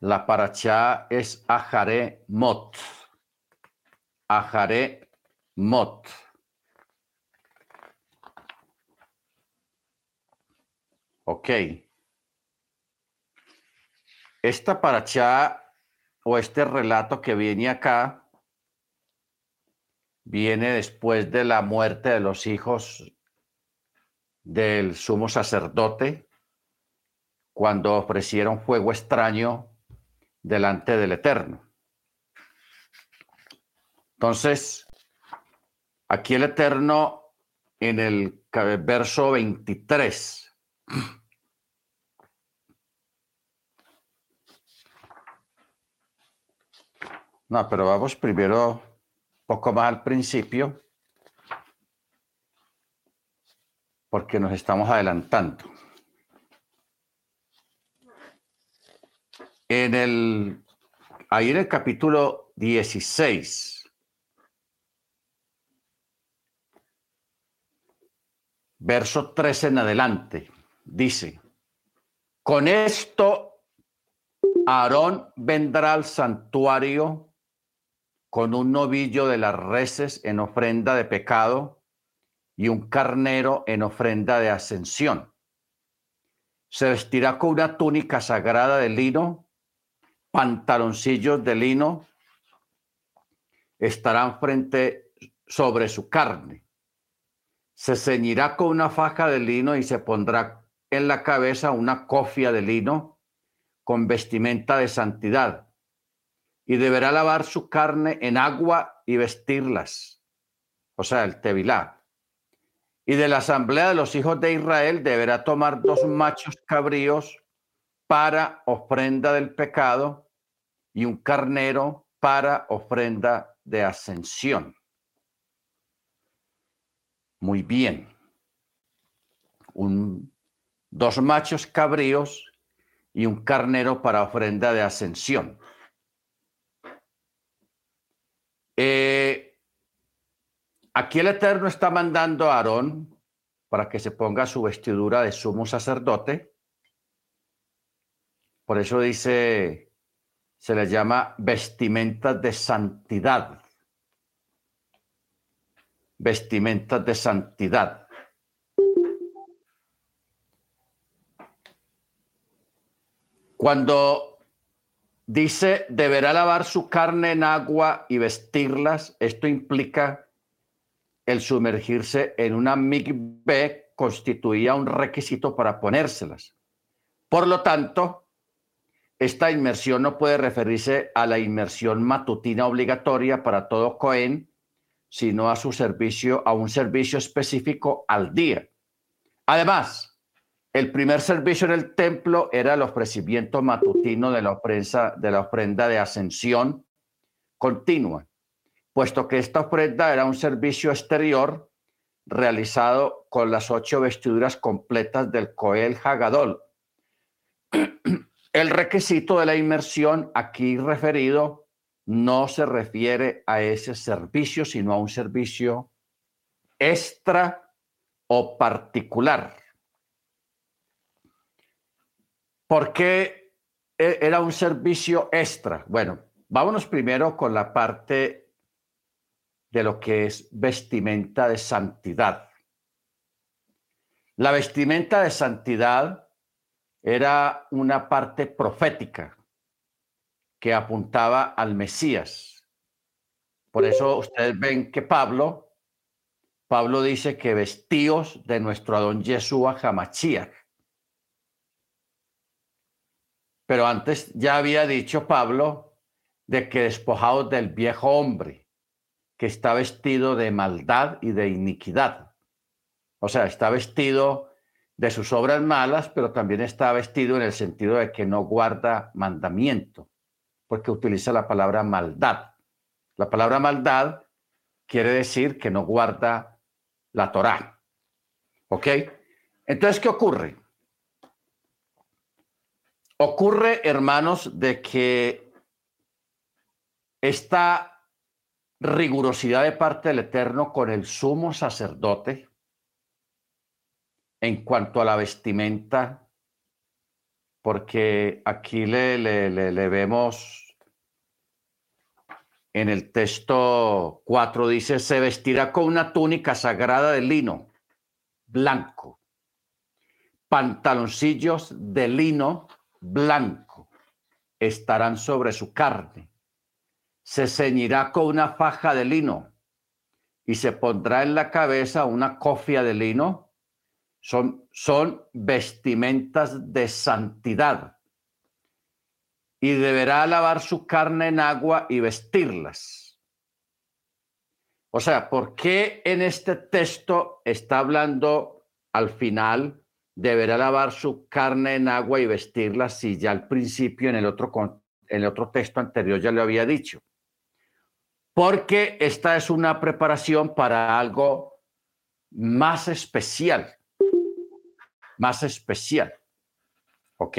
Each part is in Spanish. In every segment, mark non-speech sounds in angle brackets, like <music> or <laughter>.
La paracha es Ajaré Mot. Ajaré Mot. Ok. Esta paracha o este relato que viene acá viene después de la muerte de los hijos del sumo sacerdote cuando ofrecieron fuego extraño delante del Eterno. Entonces, aquí el Eterno en el verso 23 No, pero vamos primero poco más al principio, porque nos estamos adelantando. En el, ahí en el capítulo 16, verso 13 en adelante, dice, con esto Aarón vendrá al santuario con un novillo de las reses en ofrenda de pecado y un carnero en ofrenda de ascensión. Se vestirá con una túnica sagrada de lino, pantaloncillos de lino, estarán frente sobre su carne. Se ceñirá con una faja de lino y se pondrá en la cabeza una cofia de lino con vestimenta de santidad y deberá lavar su carne en agua y vestirlas, o sea, el tevilá. Y de la asamblea de los hijos de Israel deberá tomar dos machos cabríos para ofrenda del pecado y un carnero para ofrenda de ascensión. Muy bien. Un, dos machos cabríos y un carnero para ofrenda de ascensión. Eh, aquí el Eterno está mandando a Aarón para que se ponga su vestidura de sumo sacerdote. Por eso dice, se le llama vestimenta de santidad. Vestimentas de santidad. Cuando Dice, deberá lavar su carne en agua y vestirlas. Esto implica el sumergirse en una migbe constituía un requisito para ponérselas. Por lo tanto, esta inmersión no puede referirse a la inmersión matutina obligatoria para todo Cohen, sino a su servicio, a un servicio específico al día. Además, el primer servicio en el templo era el ofrecimiento matutino de la, ofrenda, de la ofrenda de ascensión continua, puesto que esta ofrenda era un servicio exterior realizado con las ocho vestiduras completas del Coel Hagadol. <clears throat> El requisito de la inmersión aquí referido no se refiere a ese servicio, sino a un servicio extra o particular. ¿Por qué e, era un servicio extra? Bueno, vámonos primero con la parte de lo que es vestimenta de santidad. La vestimenta de santidad era una parte profética que apuntaba al Mesías. Por eso ustedes ven que Pablo, Pablo dice que vestíos de nuestro Adón Yeshua Hamachiach. Pero antes ya había dicho Pablo de que despojados del viejo hombre, que está vestido de maldad y de iniquidad. O sea, está vestido de sus obras malas, pero también está vestido en el sentido de que no guarda mandamiento, porque utiliza la palabra maldad. La palabra maldad quiere decir que no guarda la Torá. ¿Ok? Entonces, ¿qué ocurre? Ocurre, hermanos, de que esta rigurosidad de parte del Eterno con el sumo sacerdote en cuanto a la vestimenta porque aquí le, le, vemos en el texto 4, dice, se vestirá con una túnica sagrada de lino blanco, pantaloncillos de lino blanco estarán sobre su carne, se ceñirá con una faja de lino y se pondrá en la cabeza una cofia de lino son, vestimentas de santidad y deberá lavar su carne en agua y vestirlas. O sea, ¿por qué en este texto está hablando al final deberá lavar su carne en agua y vestirla si ya al principio en el otro, en el otro texto anterior ya lo había dicho? Porque esta es una preparación para algo más especial más especial. ¿Ok?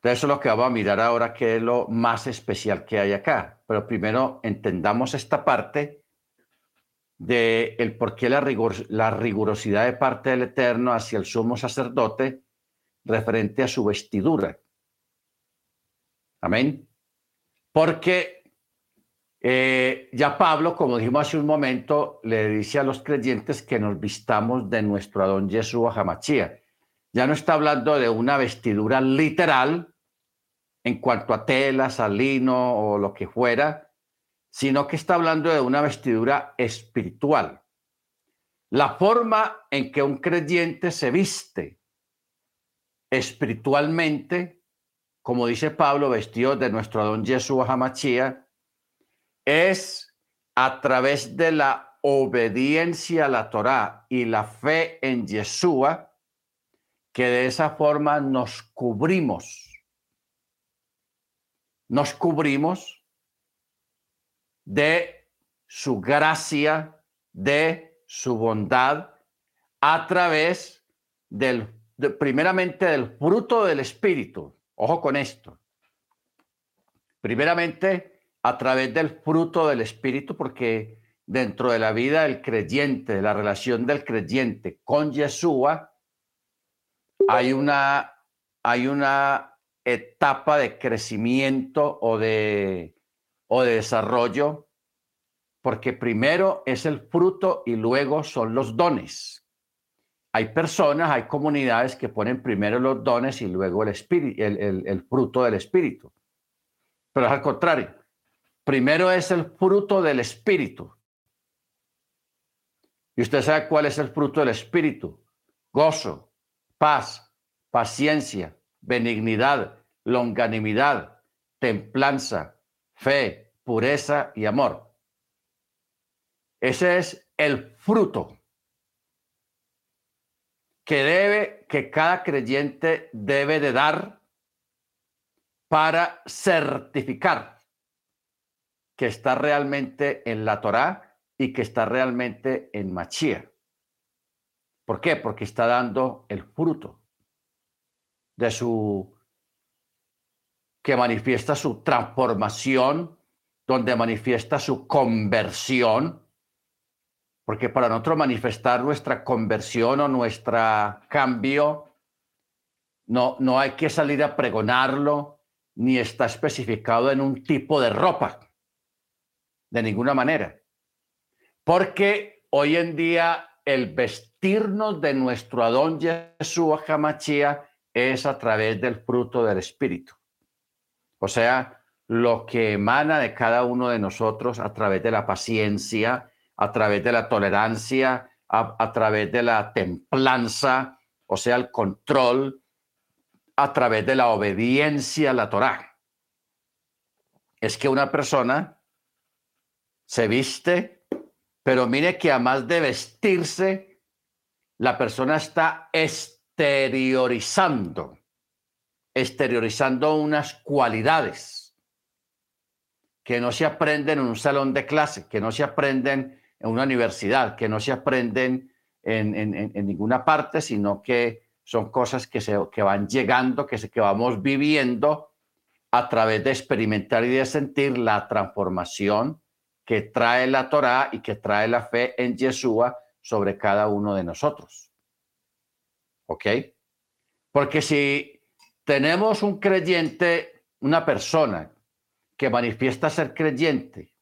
Entonces eso es lo que vamos a mirar ahora, que es lo más especial que hay acá. Pero primero entendamos esta parte de el por qué la, la rigurosidad de parte del Eterno hacia el sumo sacerdote referente a su vestidura. Amén. Porque eh, ya Pablo, como dijimos hace un momento, le dice a los creyentes que nos vistamos de nuestro Adón Yeshua Hamachía. Ya no está hablando de una vestidura literal en cuanto a telas, a lino o lo que fuera, sino que está hablando de una vestidura espiritual. La forma en que un creyente se viste espiritualmente, como dice Pablo, vestido de nuestro Adón Yeshua Hamachía, es a través de la obediencia a la Torá y la fe en Yeshua que de esa forma nos cubrimos. Nos cubrimos de su gracia, de su bondad, a través del, primeramente del fruto del Espíritu. Ojo con esto. Primeramente, a través del fruto del Espíritu, porque dentro de la vida del creyente, de la relación del creyente con Yeshua, hay una, hay una etapa de crecimiento o de, o de desarrollo, porque primero es el fruto y luego son los dones. Hay personas, hay comunidades que ponen primero los dones y luego el, espíritu, el, el fruto del espíritu. Pero es al contrario. Primero es el fruto del Espíritu. Y usted sabe cuál es el fruto del Espíritu. Gozo, paz, paciencia, benignidad, longanimidad, templanza, fe, pureza y amor. Ese es el fruto que debe, que cada creyente debe de dar para certificar que está realmente en la Torá y que está realmente en Machía. ¿Por qué? Porque está dando el fruto de su que manifiesta su transformación, donde manifiesta su conversión, porque para nosotros manifestar nuestra conversión o nuestro cambio, no, no hay que salir a pregonarlo, ni está especificado en un tipo de ropa de ninguna manera. Porque hoy en día el vestirnos de nuestro Adón Yeshua Hamachia es a través del fruto del Espíritu. O sea, lo que emana de cada uno de nosotros a través de la paciencia, a través de la tolerancia, a, a través de la templanza, o sea, el control, a través de la obediencia a la Torá. Es que una persona se viste, pero mire que además de vestirse, la persona está exteriorizando, exteriorizando unas cualidades que no se aprenden en un salón de clase, que no se aprenden en una universidad, que no se aprenden en, ninguna parte, sino que son cosas que, se, que van llegando, que, se, que vamos viviendo a través de experimentar y de sentir la transformación que trae la Torá y que trae la fe en Yeshua sobre cada uno de nosotros. ¿Ok? Porque si tenemos un creyente, una persona que manifiesta ser creyente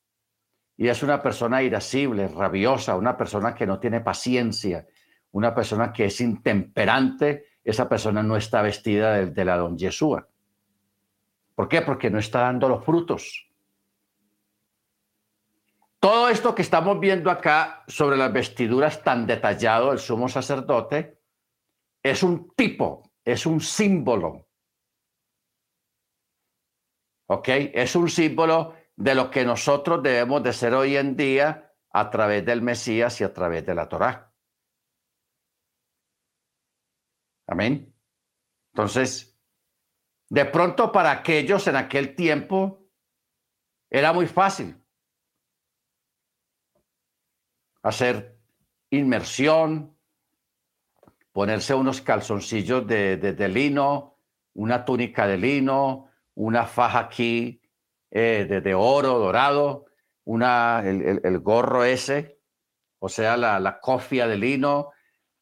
y es una persona irascible, rabiosa, una persona que no tiene paciencia, una persona que es intemperante, esa persona no está vestida de, la don Yeshua. ¿Por qué? Porque no está dando los frutos. Todo esto que estamos viendo acá sobre las vestiduras tan detallado del sumo sacerdote es un tipo, es un símbolo. ¿Ok? Es un símbolo de lo que nosotros debemos de ser hoy en día a través del Mesías y a través de la Torá. Amén. Entonces, de pronto para aquellos en aquel tiempo era muy fácil hacer inmersión, ponerse unos calzoncillos de, lino, una túnica de lino, una faja aquí eh, de, oro dorado, una, el, gorro ese, o sea, la, la cofia de lino,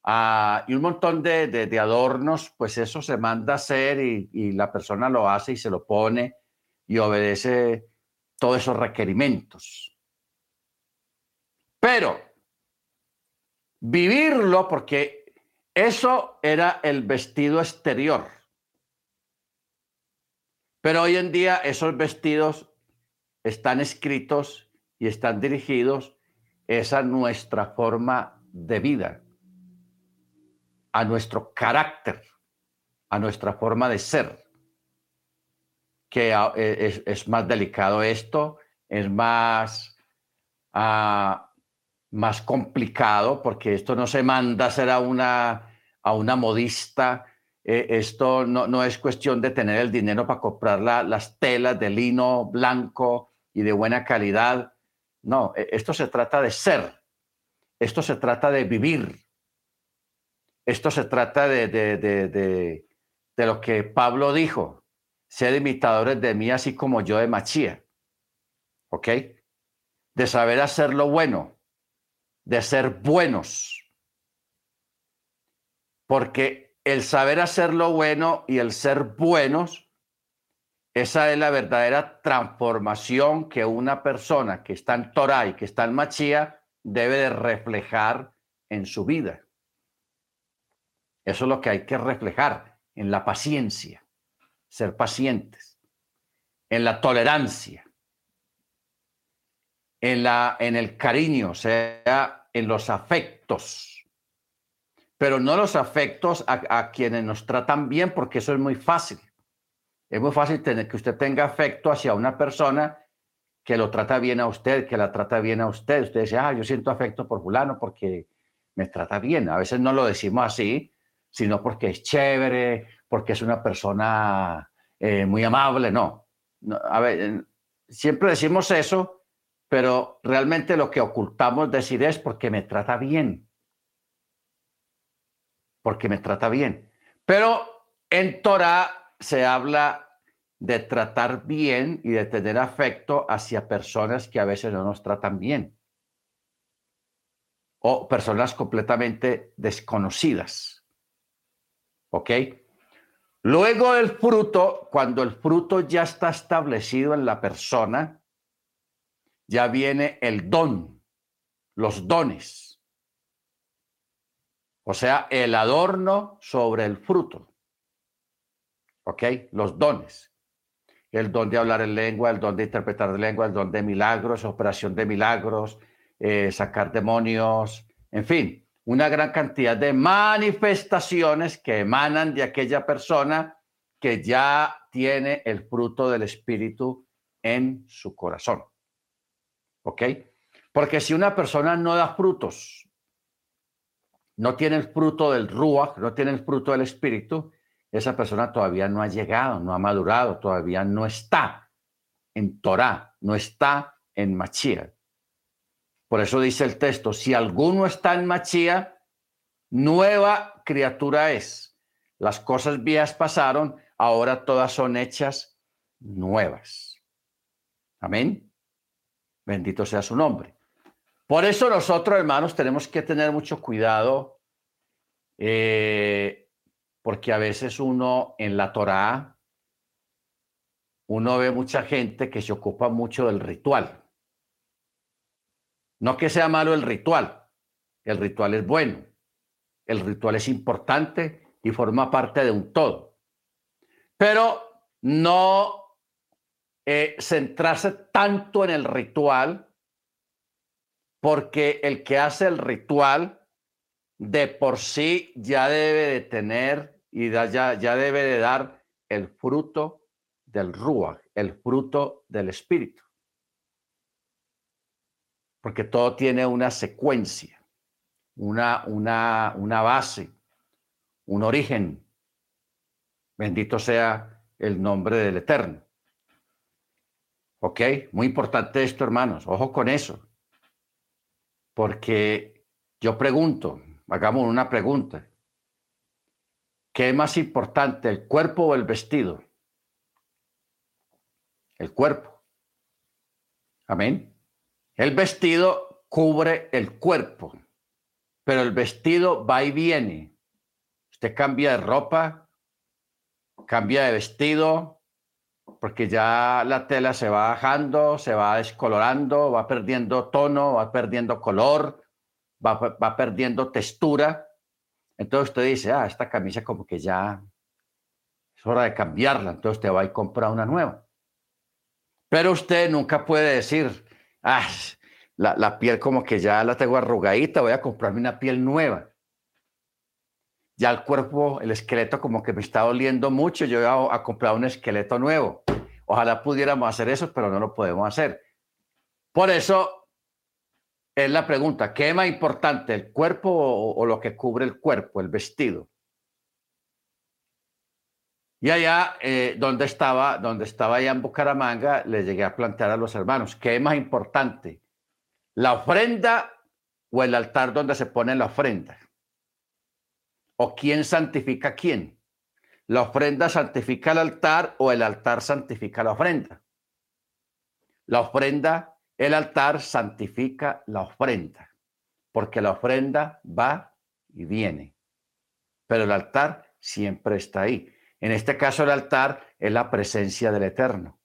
ah, y un montón de, adornos, pues eso se manda a hacer y, y la persona lo hace y se lo pone y obedece todos esos requerimientos. Pero vivirlo, porque eso era el vestido exterior. Pero hoy en día esos vestidos están escritos y están dirigidos a nuestra forma de vida, a nuestro carácter, a nuestra forma de ser. Que ah, e, es, más delicado esto, es más ah, más complicado porque esto no se manda a hacer a una, a una modista. Eh, esto no, no, es cuestión de tener el dinero para comprar las telas de lino blanco y de buena calidad. No, e, esto se trata de ser. Esto se trata de vivir. Esto se trata de, de, de, de lo que Pablo dijo. Sed imitadores de mí así como yo de Machía. ¿Ok? De saber hacer lo bueno de ser buenos. Porque el saber hacer lo bueno y el ser buenos, esa es la verdadera transformación que una persona que está en Torah y que está en Machía debe de reflejar en su vida. Eso es lo que hay que reflejar en la paciencia, ser pacientes, en la tolerancia, en, la, en el cariño, sea en los afectos, pero no los afectos a, quienes nos tratan bien, porque eso es muy fácil. Es muy fácil tener que usted tenga afecto hacia una persona que lo trata bien a usted, que la trata bien a usted. Usted dice, ah, yo siento afecto por fulano porque me trata bien. A veces no lo decimos así, sino porque es chévere, porque es una persona eh, muy amable. No. no a ver, siempre decimos eso pero realmente lo que ocultamos decir es porque me trata bien. Porque me trata bien. Pero en Torah se habla de tratar bien y de tener afecto hacia personas que a veces no nos tratan bien. O personas completamente desconocidas. ¿Ok? Luego el fruto, cuando el fruto ya está establecido en la persona, ya viene el don, los dones. O sea, el adorno sobre el fruto. ¿Ok? Los dones. El don de hablar en lengua, el don de interpretar de lengua, el don de milagros, operación de milagros, eh, sacar demonios, en fin, una gran cantidad de manifestaciones que emanan de aquella persona que ya tiene el fruto del Espíritu en su corazón. ¿Ok? Porque si una persona no da frutos, no tiene el fruto del Ruach, no tiene el fruto del Espíritu, esa persona todavía no ha llegado, no ha madurado, todavía no está en Torah, no está en Machía. Por eso dice el texto, si alguno está en Machía, nueva criatura es. Las cosas viejas pasaron, ahora todas son hechas nuevas. Amén. Bendito sea su nombre. Por eso nosotros, hermanos, tenemos que tener mucho cuidado, eh, porque a veces uno en la Torá, uno ve mucha gente que se ocupa mucho del ritual. No que sea malo el ritual, el ritual es bueno, el ritual es importante y forma parte de un todo. Pero no eh, centrarse tanto en el ritual, porque el que hace el ritual de por sí ya debe de tener y ya, ya debe de dar el fruto del Ruach, el fruto del Espíritu. Porque todo tiene una secuencia una, una, una base, un origen. Bendito sea el nombre del Eterno. ¿Ok? Muy importante esto, hermanos. Ojo con eso. Porque yo pregunto, hagamos una pregunta. ¿Qué es más importante, el cuerpo o el vestido? El cuerpo. Amén. El vestido cubre el cuerpo pero el vestido va y viene. Usted cambia de ropa, cambia de vestido, porque ya la tela se va bajando, se va descolorando, va perdiendo tono, va perdiendo color, va, va perdiendo textura. Entonces usted dice, ah, esta camisa como que ya es hora de cambiarla, entonces usted va y compra una nueva. Pero usted nunca puede decir, ah, la, piel como que ya la tengo arrugadita, voy a comprarme una piel nueva. Ya el cuerpo, el esqueleto como que me está doliendo mucho, yo voy a, comprar un esqueleto nuevo. Ojalá pudiéramos hacer eso, pero no lo podemos hacer. Por eso es la pregunta, ¿qué es más importante, el cuerpo o, lo que cubre el cuerpo, el vestido? Y allá, eh, donde estaba, donde estaba allá en Bucaramanga, le llegué a plantear a los hermanos, ¿qué es más importante? la ofrenda o el altar donde se pone la ofrenda. ¿O quién santifica a quién? ¿La ofrenda santifica el altar o el altar santifica la ofrenda? La ofrenda, el altar santifica la ofrenda, porque la ofrenda va y viene, pero el altar siempre está ahí. En este caso el altar es la presencia del Eterno.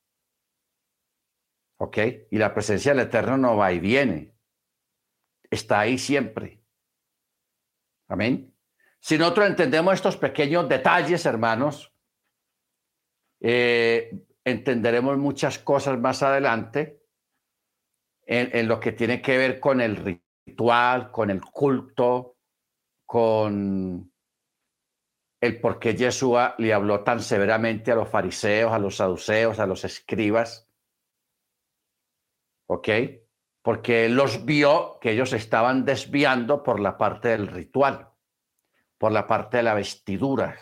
¿Ok? Y la presencia del Eterno no va y viene. Está ahí siempre. Amén. Si nosotros entendemos estos pequeños detalles, hermanos, eh, entenderemos muchas cosas más adelante en, lo que tiene que ver con el ritual, con el culto, con el por qué Yeshua le habló tan severamente a los fariseos, a los saduceos, a los escribas ¿ok? Porque él los vio que ellos estaban desviando por la parte del ritual, por la parte de la vestidura.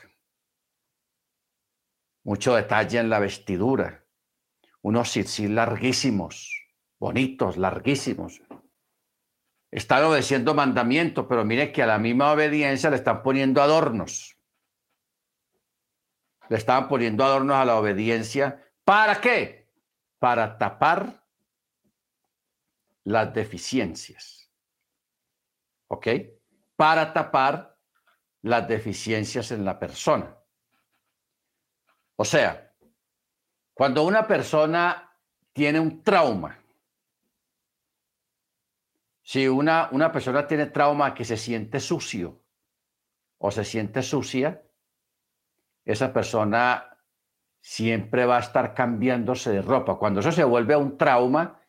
Mucho detalle en la vestidura. Unos sí larguísimos, bonitos, larguísimos. Están obedeciendo mandamientos, pero mire que a la misma obediencia le están poniendo adornos. Le estaban poniendo adornos a la obediencia. ¿Para qué? Para tapar las deficiencias. ¿Ok? Para tapar las deficiencias en la persona. O sea, cuando una persona tiene un trauma, si una, una persona tiene trauma que se siente sucio o se siente sucia, esa persona siempre va a estar cambiándose de ropa. Cuando eso se vuelve a un trauma,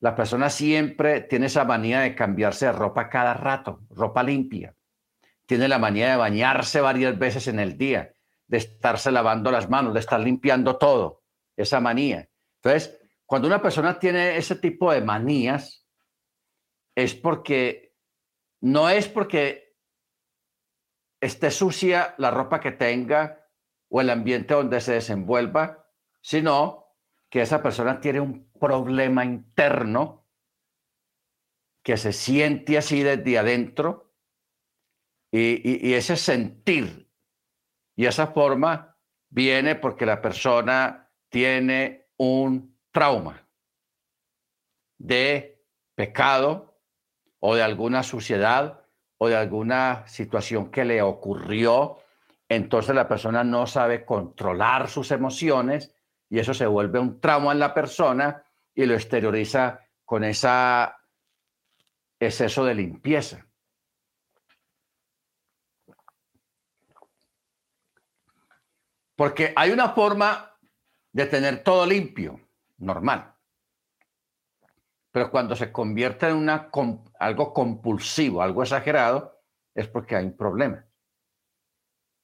la persona siempre tiene esa manía de cambiarse de ropa cada rato, ropa limpia. Tiene la manía de bañarse varias veces en el día, de estarse lavando las manos, de estar limpiando todo, esa manía. Entonces, cuando una persona tiene ese tipo de manías, es porque, no es porque esté sucia la ropa que tenga o el ambiente donde se desenvuelva, sino que esa persona tiene un problema interno que se siente así desde adentro y, ese sentir y esa forma viene porque la persona tiene un trauma de pecado o de alguna suciedad o de alguna situación que le ocurrió entonces la persona no sabe controlar sus emociones y eso se vuelve un trauma en la persona y lo exterioriza con ese exceso de limpieza. Porque hay una forma de tener todo limpio, normal. Pero cuando se convierte en algo compulsivo, algo exagerado, es porque hay un problema.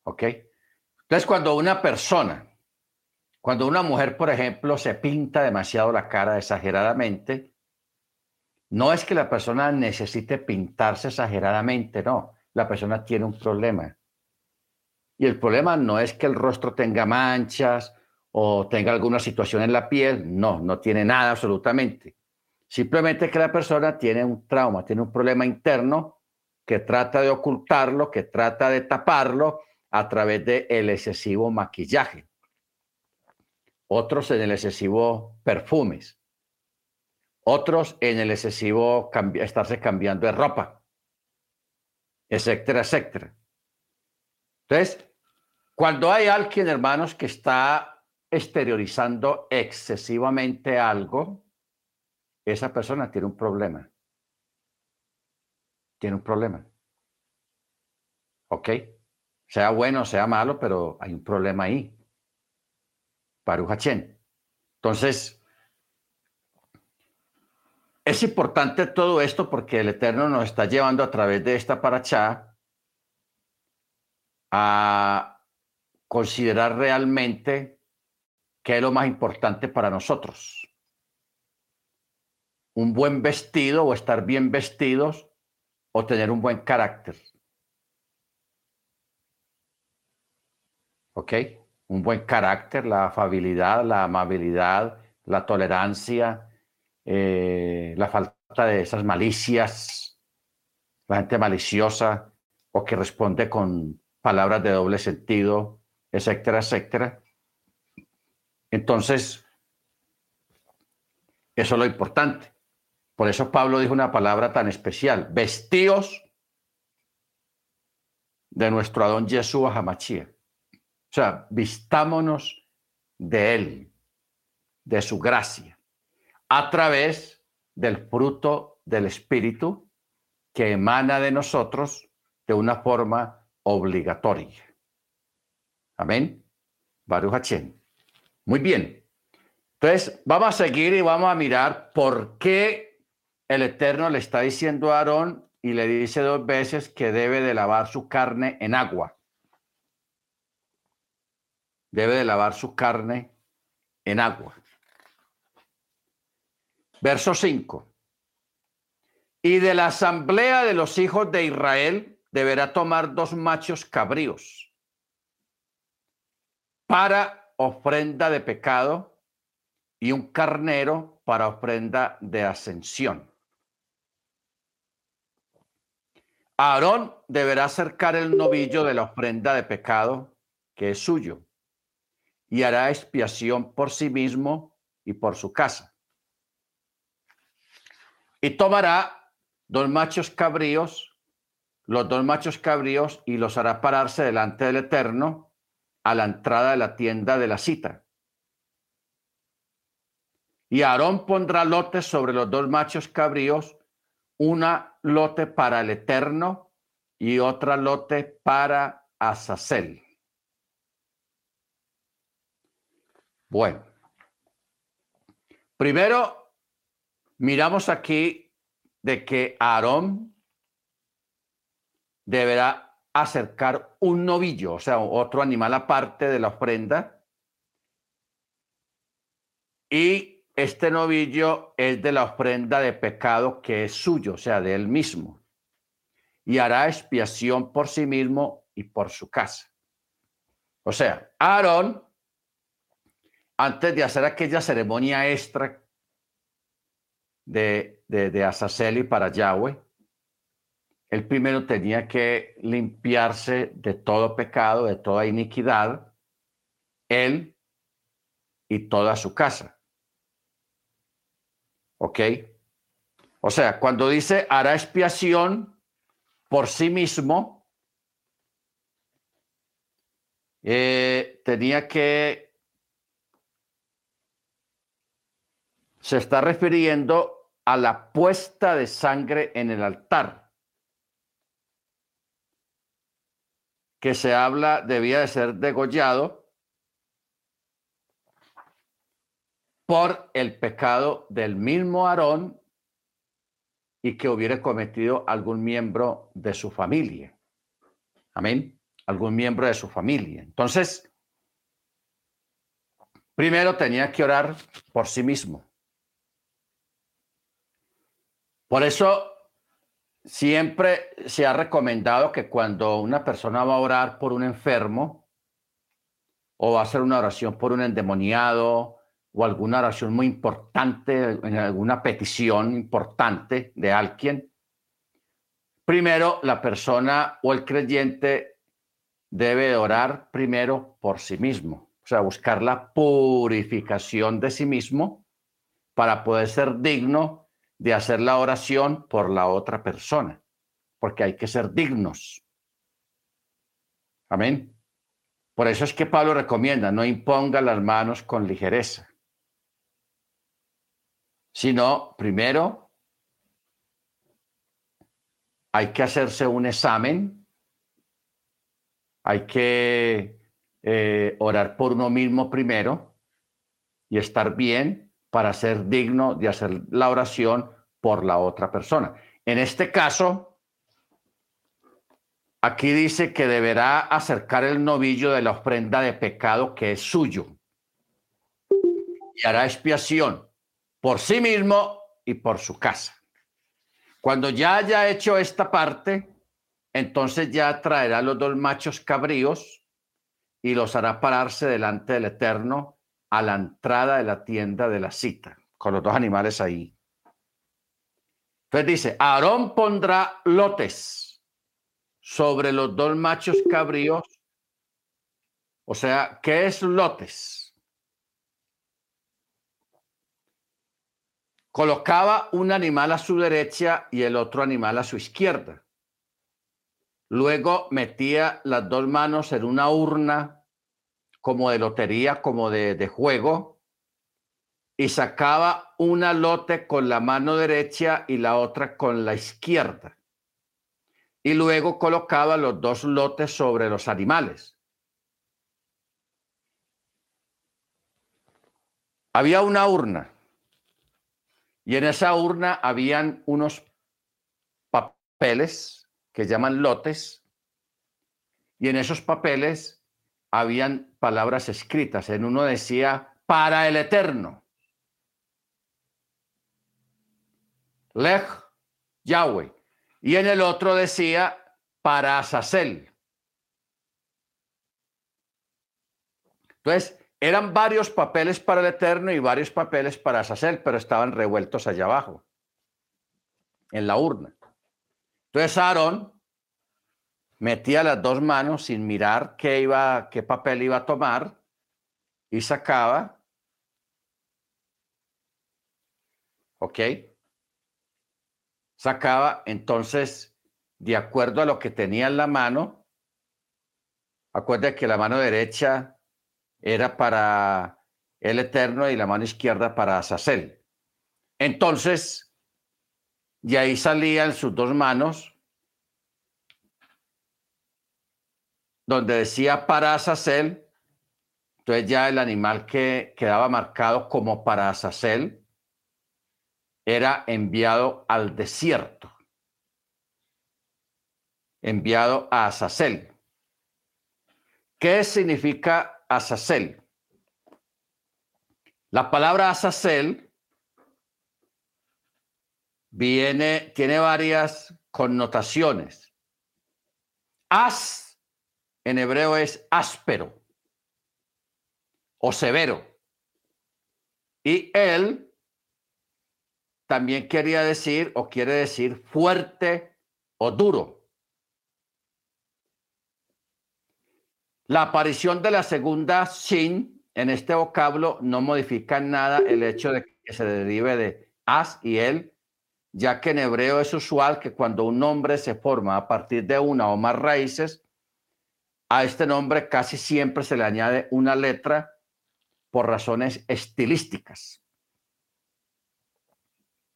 ¿Ok? Entonces, cuando una persona, cuando una mujer, por ejemplo, se pinta demasiado la cara exageradamente, no es que la persona necesite pintarse exageradamente, no. La persona tiene un problema. Y el problema no es que el rostro tenga manchas o tenga alguna situación en la piel, no, no tiene nada absolutamente. Simplemente que la persona tiene un trauma, tiene un problema interno que trata de ocultarlo, que trata de taparlo a través del el excesivo maquillaje. Otros en el excesivo perfumes. Otros en el excesivo estarse cambiando de ropa, etcétera, etcétera. Entonces, cuando hay alguien, hermanos, que está exteriorizando excesivamente algo, esa persona tiene un problema. Tiene un problema. ¿Ok? Sea bueno, sea malo, pero hay un problema ahí. Parujachen. Entonces, es importante todo esto porque el Eterno nos está llevando a través de esta paracha a considerar realmente qué es lo más importante para nosotros. Un buen vestido o estar bien vestidos o tener un buen carácter. ¿Ok? Un buen carácter, la afabilidad, la amabilidad, la tolerancia, eh, la falta de esas malicias, la gente maliciosa o que responde con palabras de doble sentido, etcétera, etcétera. Entonces, eso es lo importante. Por eso Pablo dijo una palabra tan especial, vestíos de nuestro Adón Jesús Hamachía. O sea, vistámonos de Él, de su gracia, a través del fruto del Espíritu que emana de nosotros de una forma obligatoria. Amén. Baruch Muy bien. Entonces, vamos a seguir y vamos a mirar por qué el Eterno le está diciendo a Aarón y le dice dos veces que debe de lavar su carne en agua. Debe de lavar su carne en agua. Verso 5. Y de la asamblea de los hijos de Israel deberá tomar dos machos cabríos para ofrenda de pecado y un carnero para ofrenda de ascensión. Aarón deberá acercar el novillo de la ofrenda de pecado que es suyo y hará expiación por sí mismo y por su casa. Y tomará dos machos cabríos, los dos machos cabríos, y los hará pararse delante del Eterno a la entrada de la tienda de la cita. Y Aarón pondrá lotes sobre los dos machos cabríos, una lote para el Eterno y otra lote para Azazel. Bueno, primero miramos aquí de que Aarón deberá acercar un novillo, o sea, otro animal aparte de la ofrenda. Y este novillo es de la ofrenda de pecado que es suyo, o sea, de él mismo. Y hará expiación por sí mismo y por su casa. O sea, Aarón, antes de hacer aquella ceremonia extra de, de, de para Yahweh, él primero tenía que limpiarse de todo pecado, de toda iniquidad, él y toda su casa. ¿Ok? O sea, cuando dice hará expiación por sí mismo, eh, tenía que, se está refiriendo a la puesta de sangre en el altar, que se habla debía de ser degollado por el pecado del mismo Aarón y que hubiera cometido algún miembro de su familia. Amén algún miembro de su familia. Entonces, primero tenía que orar por sí mismo. Por eso siempre se ha recomendado que cuando una persona va a orar por un enfermo o va a hacer una oración por un endemoniado o alguna oración muy importante, en alguna petición importante de alguien, primero la persona o el creyente debe orar primero por sí mismo, o sea, buscar la purificación de sí mismo para poder ser digno de hacer la oración por la otra persona, porque hay que ser dignos. Amén. Por eso es que Pablo recomienda, no imponga las manos con ligereza, sino primero hay que hacerse un examen hay que eh, orar por uno mismo primero y estar bien para ser digno de hacer la oración por la otra persona. En este caso, aquí dice que deberá acercar el novillo de la ofrenda de pecado que es suyo y hará expiación por sí mismo y por su casa. Cuando ya haya hecho esta parte, entonces ya traerá los dos machos cabríos y los hará pararse delante del Eterno a la entrada de la tienda de la cita, con los dos animales ahí. Entonces dice, Aarón pondrá lotes sobre los dos machos cabríos. O sea, ¿qué es lotes? Colocaba un animal a su derecha y el otro animal a su izquierda. Luego metía las dos manos en una urna como de lotería, como de, juego, y sacaba una lote con la mano derecha y la otra con la izquierda. Y luego colocaba los dos lotes sobre los animales. Había una urna y en esa urna habían unos papeles que llaman lotes, y en esos papeles habían palabras escritas. En uno decía, para el eterno. Lej Yahweh. Y en el otro decía, para Azazel. Entonces, eran varios papeles para el Eterno y varios papeles para Azazel, pero estaban revueltos allá abajo, en la urna. Entonces Aarón metía las dos manos sin mirar qué, iba, qué papel iba a tomar y sacaba. ¿Ok? Sacaba entonces, de acuerdo a lo que tenía en la mano, acuérdate que la mano derecha era para el Eterno y la mano izquierda para Azazel. Entonces, y ahí salían sus dos manos, donde decía para Azazel, entonces ya el animal que quedaba marcado como para Azazel era enviado al desierto, enviado a Azazel. ¿Qué significa Azazel? La palabra Azazel viene, tiene varias connotaciones. As en hebreo es áspero o severo. Y él también quería decir o quiere decir fuerte o duro. La aparición de la segunda sin en este vocablo no modifica nada el hecho de que se derive de as y él ya que en hebreo es usual que cuando un nombre se forma a partir de una o más raíces, a este nombre casi siempre se le añade una letra por razones estilísticas.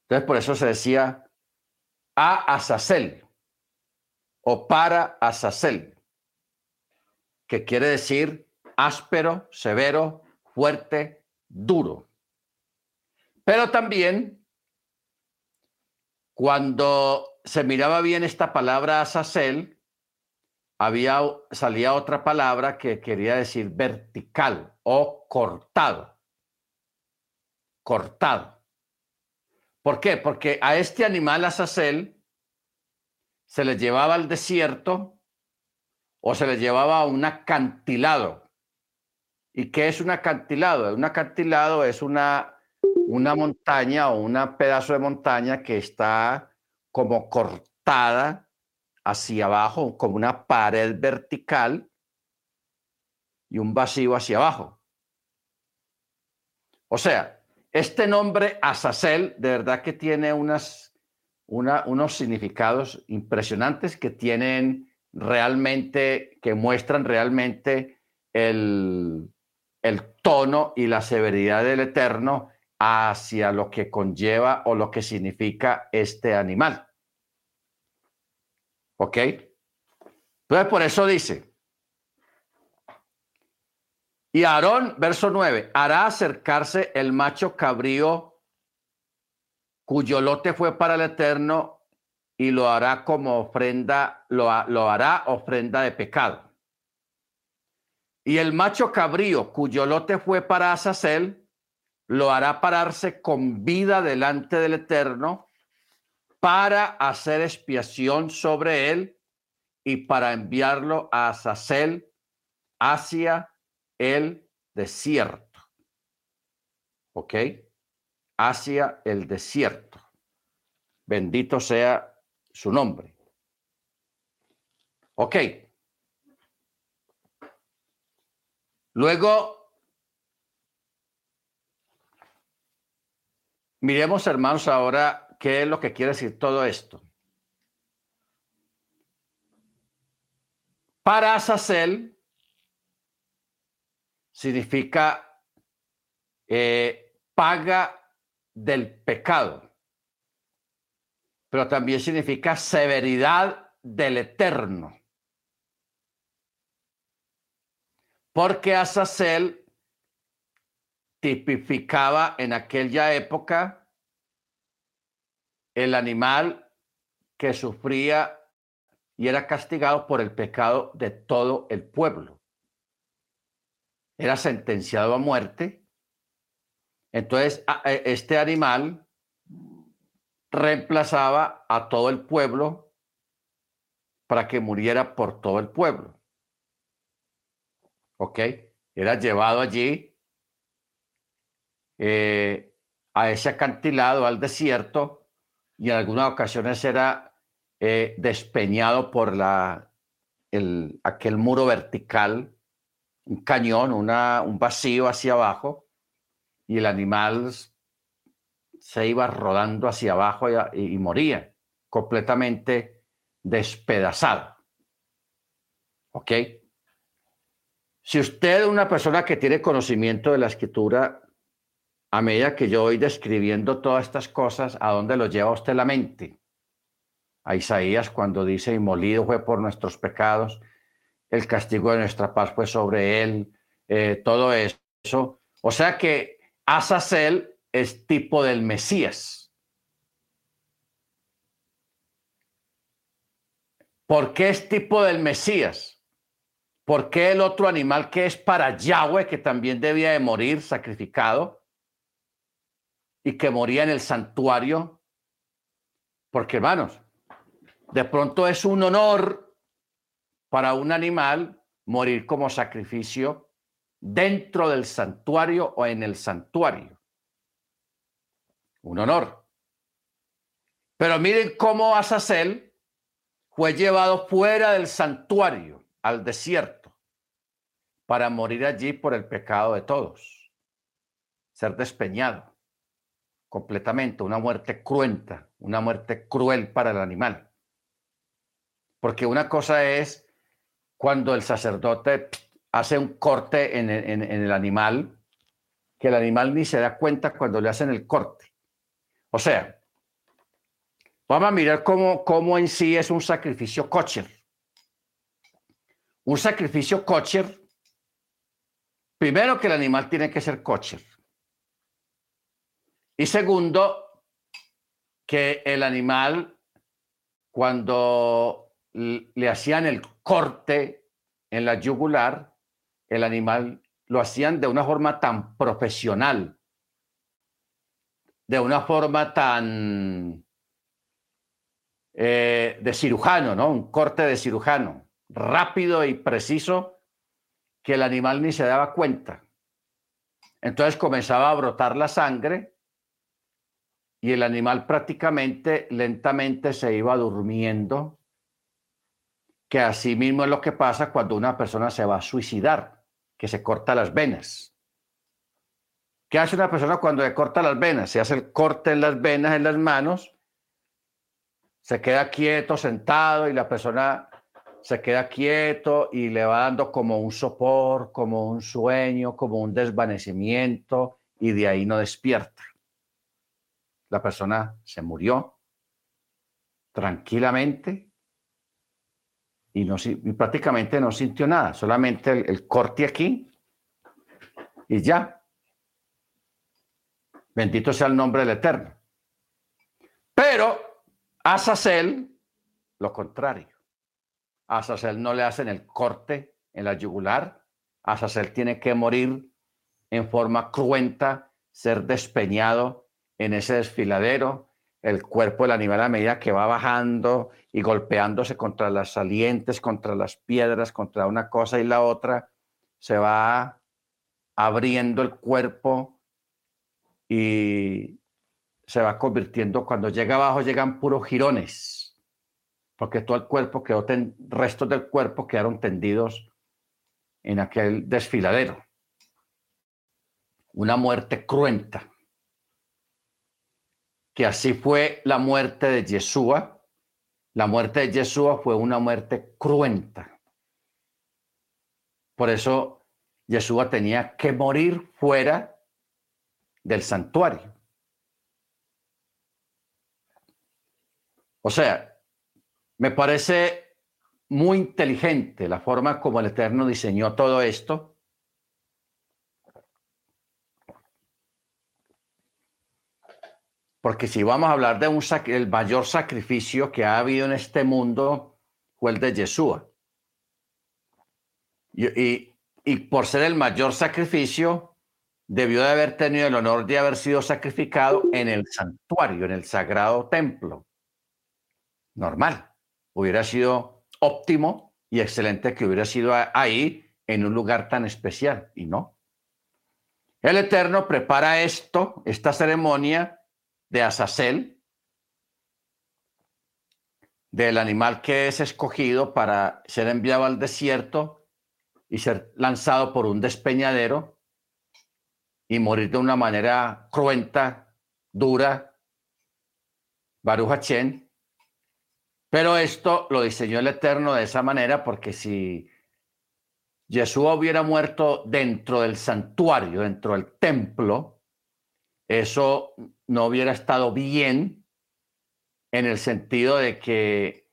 Entonces, por eso se decía a Azazel o para Azazel, que quiere decir áspero, severo, fuerte, duro. Pero también, cuando se miraba bien esta palabra Azazel, había, salía otra palabra que quería decir vertical o cortado. Cortado. ¿Por qué? Porque a este animal Azazel se le llevaba al desierto o se le llevaba a un acantilado. ¿Y qué es un acantilado? Un acantilado es una, una montaña o un pedazo de montaña que está como cortada hacia abajo, como una pared vertical y un vacío hacia abajo. O sea, este nombre Azazel de verdad que tiene unas, unos significados impresionantes que tienen realmente, que muestran realmente el, el tono y la severidad del Eterno hacia lo que conlleva o lo que significa este animal. ¿Ok? Entonces, por eso dice, y Aarón, verso 9, hará acercarse el macho cabrío cuyo lote fue para el Eterno y lo hará como ofrenda, lo, lo hará ofrenda de pecado. Y el macho cabrío cuyo lote fue para Azazel, lo hará pararse con vida delante del Eterno para hacer expiación sobre él y para enviarlo a Azazel hacia el desierto. ¿Ok? Hacia el desierto. Bendito sea su nombre. Ok. Luego, miremos hermanos ahora ¿Qué es lo que quiere decir todo esto? Para Azazel significa eh, paga del pecado, pero también significa severidad del eterno. Porque Azazel tipificaba en aquella época el animal que sufría y era castigado por el pecado de todo el pueblo. Era sentenciado a muerte. Entonces, e, este animal reemplazaba a todo el pueblo para que muriera por todo el pueblo. ¿Ok? Era llevado allí eh, a ese acantilado, al desierto, y en algunas ocasiones era eh, despeñado por la, el, aquel muro vertical, un cañón, una, un vacío hacia abajo, y el animal se iba rodando hacia abajo y, y moría completamente despedazado. ¿Ok? Si usted una persona que tiene conocimiento de la escritura, a medida que yo voy describiendo todas estas cosas, ¿a dónde lo lleva usted la mente? A Isaías cuando dice, y molido fue por nuestros pecados, el castigo de nuestra paz fue sobre él, eh, todo eso. O sea que Azazel es tipo del Mesías. ¿Por qué es tipo del Mesías? ¿Por qué el otro animal que es para Yahweh, que también debía de morir sacrificado? Y que moría en el santuario. Porque, hermanos, de pronto es un honor para un animal morir como sacrificio dentro del santuario o en el santuario. Un honor. Pero miren cómo Azazel fue llevado fuera del santuario, al desierto, para morir allí por el pecado de todos, ser despeñado completamente, una muerte cruenta, una muerte cruel para el animal. Porque una cosa es cuando el sacerdote hace un corte en el, animal, que el animal ni se da cuenta cuando le hacen el corte. O sea, vamos a mirar cómo, cómo en sí es un sacrificio kosher. Un sacrificio kosher, primero que el animal tiene que ser kosher. Y segundo, que el animal, cuando le hacían el corte en la yugular, el animal lo hacían de una forma tan profesional, de una forma tan eh, de cirujano, ¿no? Un corte de cirujano, rápido y preciso, que el animal ni se daba cuenta. Entonces comenzaba a brotar la sangre y el animal prácticamente lentamente se iba durmiendo, que así mismo es lo que pasa cuando una persona se va a suicidar, que se corta las venas. ¿Qué hace una persona cuando le corta las venas? Se hace el corte en las venas, en las manos, se queda quieto, sentado y la persona se queda quieto y le va dando como un sopor, como un sueño, como un desvanecimiento y de ahí no despierta la persona se murió tranquilamente y, no, prácticamente no sintió nada, solamente el, corte aquí y ya. Bendito sea el nombre del Eterno. Pero a Sacel, lo contrario. A Sacel no le hacen el corte en la yugular. A Sacel tiene que morir en forma cruenta, ser despeñado en ese desfiladero, el cuerpo del animal a medida que va bajando y golpeándose contra las salientes, contra las piedras, contra una cosa y la otra, se va abriendo el cuerpo y se va convirtiendo, cuando llega abajo llegan puros jirones, porque todo el cuerpo quedó, restos del cuerpo quedaron tendidos en aquel desfiladero. Una muerte cruenta que así fue la muerte de Yeshua. La muerte de Yeshua fue una muerte cruenta. Por eso Yeshua tenía que morir fuera del santuario. O sea, me parece muy inteligente la forma como el Eterno diseñó todo esto Porque si vamos a hablar de un el mayor sacrificio que ha habido en este mundo fue el de Yeshua. Y, y, por ser el mayor sacrificio, debió de haber tenido el honor de haber sido sacrificado en el santuario, en el sagrado templo. Normal. Hubiera sido óptimo y excelente que hubiera sido ahí en un lugar tan especial. Y no. El Eterno prepara esto, esta ceremonia, de Azazel, del animal que es escogido para ser enviado al desierto y ser lanzado por un despeñadero y morir de una manera cruenta, dura, Baruch Pero esto lo diseñó el Eterno de esa manera porque si Jesús hubiera muerto dentro del santuario, dentro del templo, eso no hubiera estado bien en el sentido de que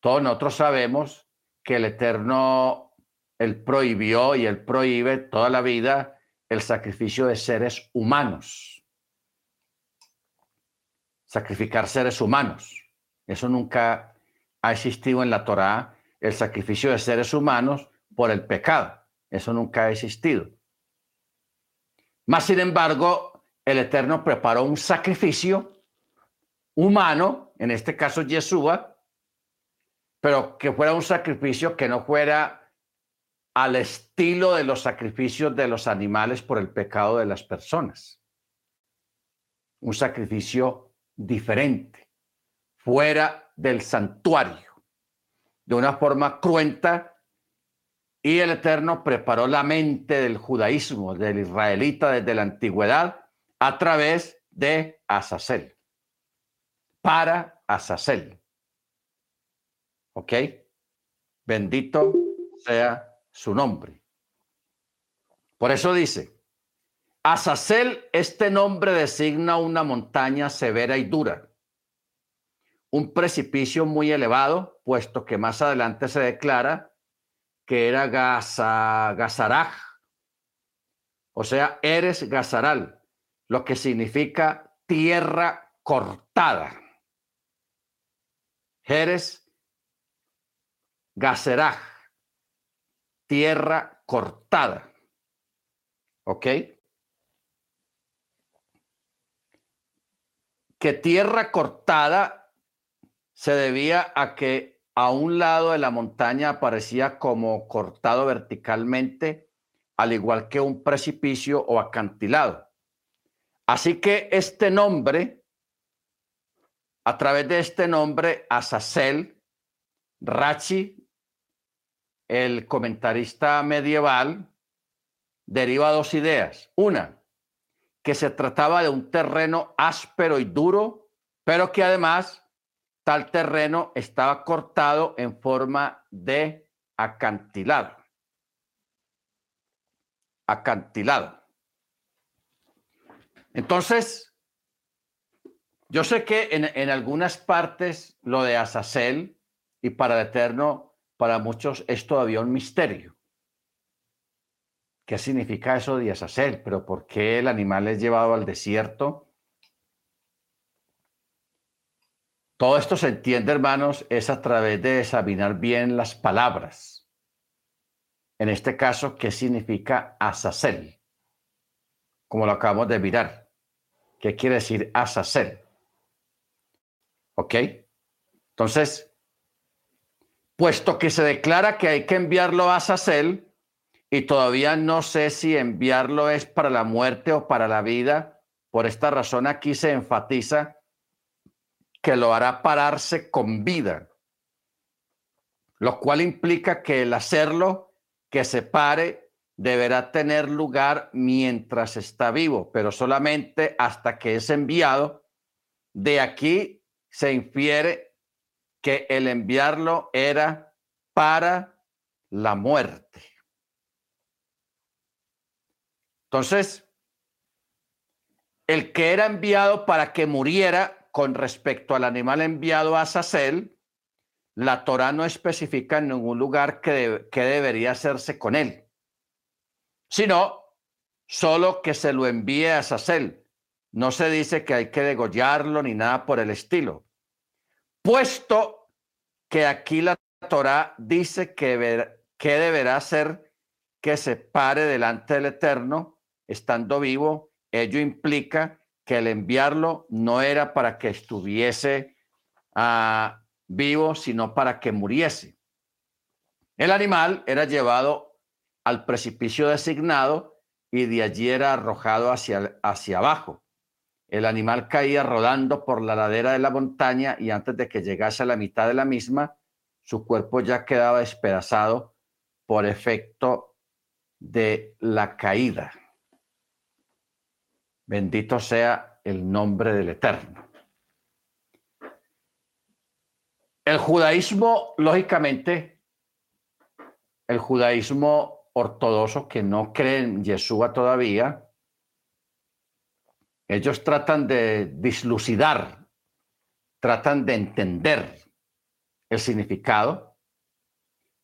todos nosotros sabemos que el Eterno, él prohibió y él prohíbe toda la vida el sacrificio de seres humanos. Sacrificar seres humanos. Eso nunca ha existido en la Torá, el sacrificio de seres humanos por el pecado. Eso nunca ha existido. Más sin embargo, el Eterno preparó un sacrificio humano, en este caso Yeshua, pero que fuera un sacrificio que no fuera al estilo de los sacrificios de los animales por el pecado de las personas. Un sacrificio diferente, fuera del santuario, de una forma cruenta, y el Eterno preparó la mente del judaísmo, del israelita desde la antigüedad, a través de Azazel, para Azazel. ¿Ok? Bendito sea su nombre. Por eso dice, Azazel, este nombre designa una montaña severa y dura, un precipicio muy elevado, puesto que más adelante se declara que era Gazaraj, o sea, eres Gazaral, lo que significa tierra cortada. Eres Gazeraj, tierra cortada. ¿Ok? Que tierra cortada se debía a que a un lado de la montaña aparecía como cortado verticalmente, al igual que un precipicio o acantilado. Así que este nombre, a través de este nombre, Azazel, Rachi el comentarista medieval deriva dos ideas. Una, que se trataba de un terreno áspero y duro, pero que además tal terreno estaba cortado en forma de acantilado. Acantilado. Entonces, yo sé que en, algunas partes lo de Azazel y para el Eterno para muchos es todavía un misterio. ¿Qué significa eso de Azazel? ¿Pero por qué el animal es llevado al desierto? Todo esto se entiende, hermanos, es a través de examinar bien las palabras. En este caso, ¿qué significa Azazel? Como lo acabamos de mirar. ¿Qué quiere decir Azazel? ¿Ok? Entonces, puesto que se declara que hay que enviarlo a Sacel, y todavía no sé si enviarlo es para la muerte o para la vida. Por esta razón aquí se enfatiza que lo hará pararse con vida, lo cual implica que el hacerlo, que se pare, deberá tener lugar mientras está vivo, pero solamente hasta que es enviado. De aquí se infiere que el enviarlo era para la muerte. Entonces, el que era enviado para que muriera con respecto al animal enviado a Sacel, la Torah no especifica en ningún lugar que, que debería hacerse con él, sino solo que se lo envíe a Sacel. No se dice que hay que degollarlo ni nada por el estilo puesto que aquí la Torah dice que, que deberá ser que se pare delante del Eterno estando vivo, ello implica que el enviarlo no era para que estuviese ah, vivo, sino para que muriese. El animal era llevado al precipicio designado y de allí era arrojado hacia, hacia abajo. El animal caía rodando por la ladera de la montaña y antes de que llegase a la mitad de la misma, su cuerpo ya quedaba despedazado por efecto de la caída. Bendito sea el nombre del Eterno. El judaísmo, lógicamente, el judaísmo ortodoxo que no cree en Yeshua todavía, ellos tratan de dislucidar, tratan de entender el significado,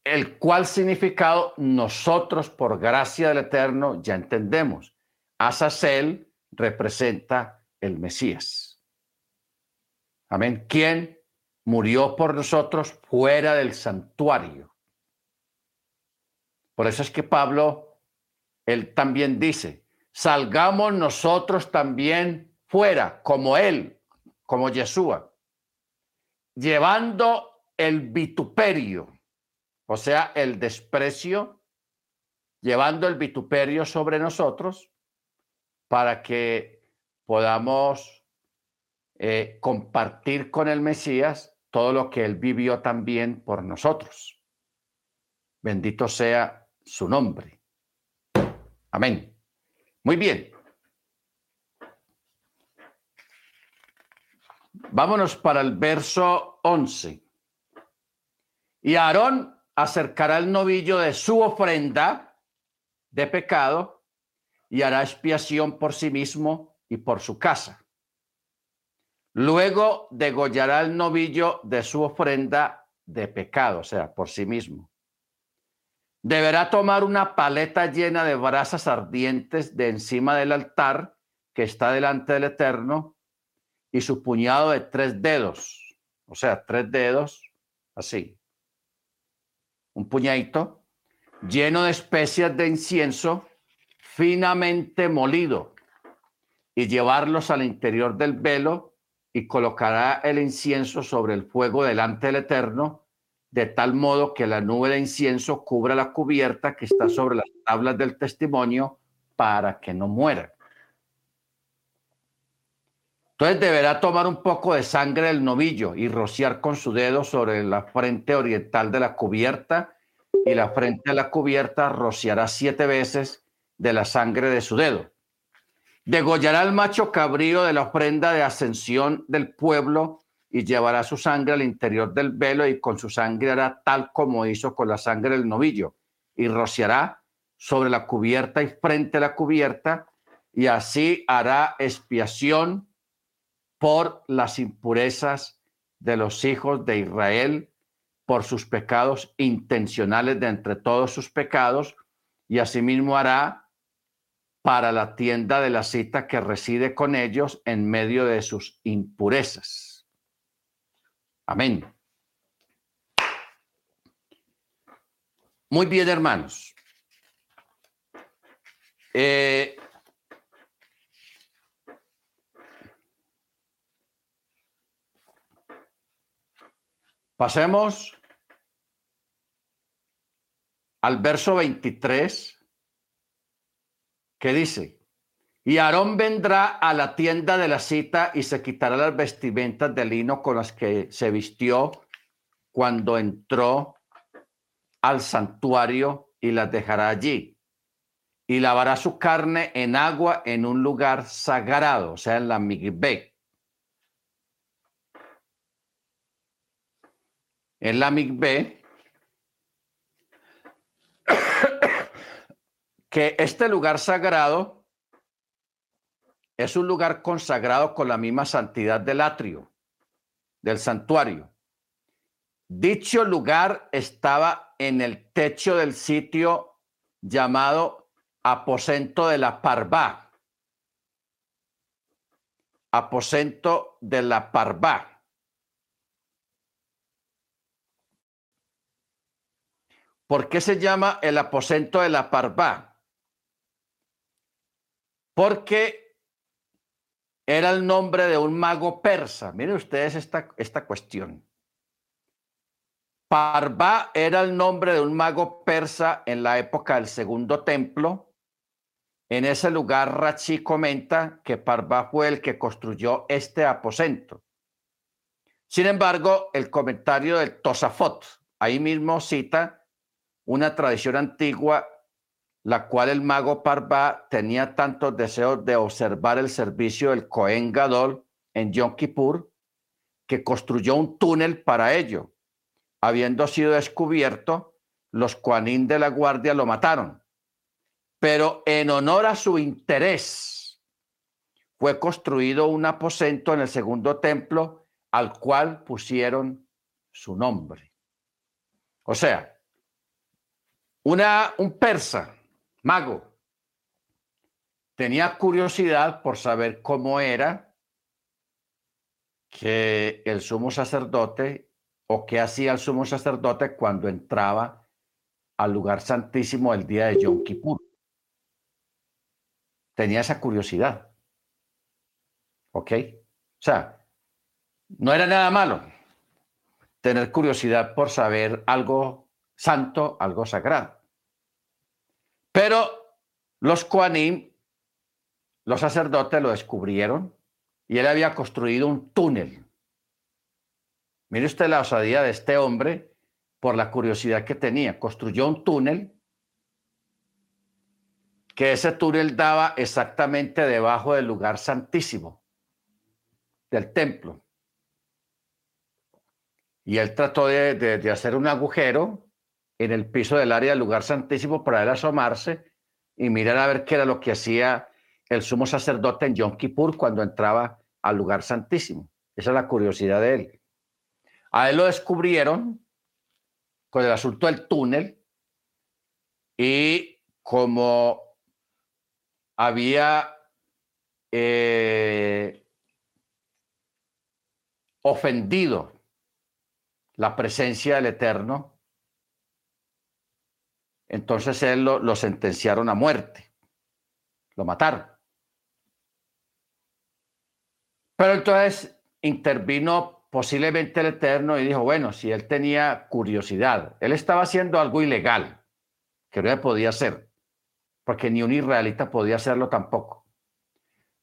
el cual significado nosotros por gracia del Eterno ya entendemos. Azazel representa el Mesías. Amén. ¿Quién murió por nosotros fuera del santuario? Por eso es que Pablo, él también dice, salgamos nosotros también fuera, como Él, como Yeshua, llevando el vituperio, o sea, el desprecio, llevando el vituperio sobre nosotros para que podamos eh, compartir con el Mesías todo lo que Él vivió también por nosotros. Bendito sea su nombre. Amén. Muy bien. Vámonos para el verso 11. Y Aarón acercará el novillo de su ofrenda de pecado y hará expiación por sí mismo y por su casa. Luego degollará el novillo de su ofrenda de pecado, o sea, por sí mismo. Deberá tomar una paleta llena de brasas ardientes de encima del altar que está delante del Eterno y su puñado de tres dedos, o sea, tres dedos, así. Un puñadito lleno de especias de incienso finamente molido y llevarlos al interior del velo y colocará el incienso sobre el fuego delante del Eterno, de tal modo que la nube de incienso cubra la cubierta que está sobre las tablas del testimonio para que no muera. Entonces deberá tomar un poco de sangre del novillo y rociar con su dedo sobre la frente oriental de la cubierta y la frente de la cubierta rociará siete veces de la sangre de su dedo Degollará al macho cabrío de la ofrenda de ascensión del pueblo y llevará su sangre al interior del velo y con su sangre hará tal como hizo con la sangre del novillo y rociará sobre la cubierta y frente a la cubierta y así hará expiación por las impurezas de los hijos de Israel, por sus pecados intencionales de entre todos sus pecados, y asimismo hará para la tienda de la cita que reside con ellos en medio de sus impurezas. Amén. Muy bien, hermanos. Eh, pasemos al verso 23 ¿Qué dice, y Aarón vendrá a la tienda de la cita y se quitará las vestimentas de lino con las que se vistió cuando entró al santuario y las dejará allí. Y lavará su carne en agua en un lugar sagrado, o sea, en la migbe. En la migbe <coughs> que este lugar sagrado es un lugar consagrado con la misma santidad del atrio, del santuario. Dicho lugar estaba en el techo del sitio llamado aposento de la parvá. Aposento de la parvá. ¿Por qué se llama el aposento de la parvá? porque era el nombre de un mago persa. Miren ustedes esta, esta cuestión. Parva era el nombre de un mago persa en la época del segundo templo. En ese lugar, Rachi comenta que Parva fue el que construyó este aposento. Sin embargo, el comentario del Tosafot ahí mismo cita una tradición antigua la cual el mago Parva tenía tantos deseos de observar el servicio del Cohen Gadol en Yom Kippur que construyó un túnel para ello. Habiendo sido descubierto, los Kuanin de la guardia lo mataron. Pero en honor a su interés, fue construido un aposento en el segundo templo al cual pusieron su nombre. O sea, un persa mago. Tenía curiosidad por saber cómo era que el sumo sacerdote o qué hacía el sumo sacerdote cuando entraba al lugar santísimo el día de Yom Kippur. Tenía esa curiosidad. ¿Ok? O sea, no era nada malo tener curiosidad por saber algo santo, algo sagrado. Pero los Koanim, los sacerdotes, lo descubrieron y él había construido un túnel. Mire usted la osadía de este hombre por la curiosidad que tenía. Construyó un túnel que ese túnel daba exactamente debajo del lugar santísimo del templo. Y él trató de, de hacer un agujero en el piso del área del lugar santísimo para él asomarse y mirar a ver qué era lo que hacía el sumo sacerdote en Yom Kippur cuando entraba al lugar santísimo. Esa es la curiosidad de él. A él lo descubrieron con el asunto del túnel y como había eh, ofendido la presencia del Eterno, entonces él lo, sentenciaron a muerte, lo mataron. Pero entonces intervino posiblemente el Eterno y dijo, bueno, si él tenía curiosidad, él estaba haciendo algo ilegal, que no podía hacer, porque ni un israelita podía hacerlo tampoco.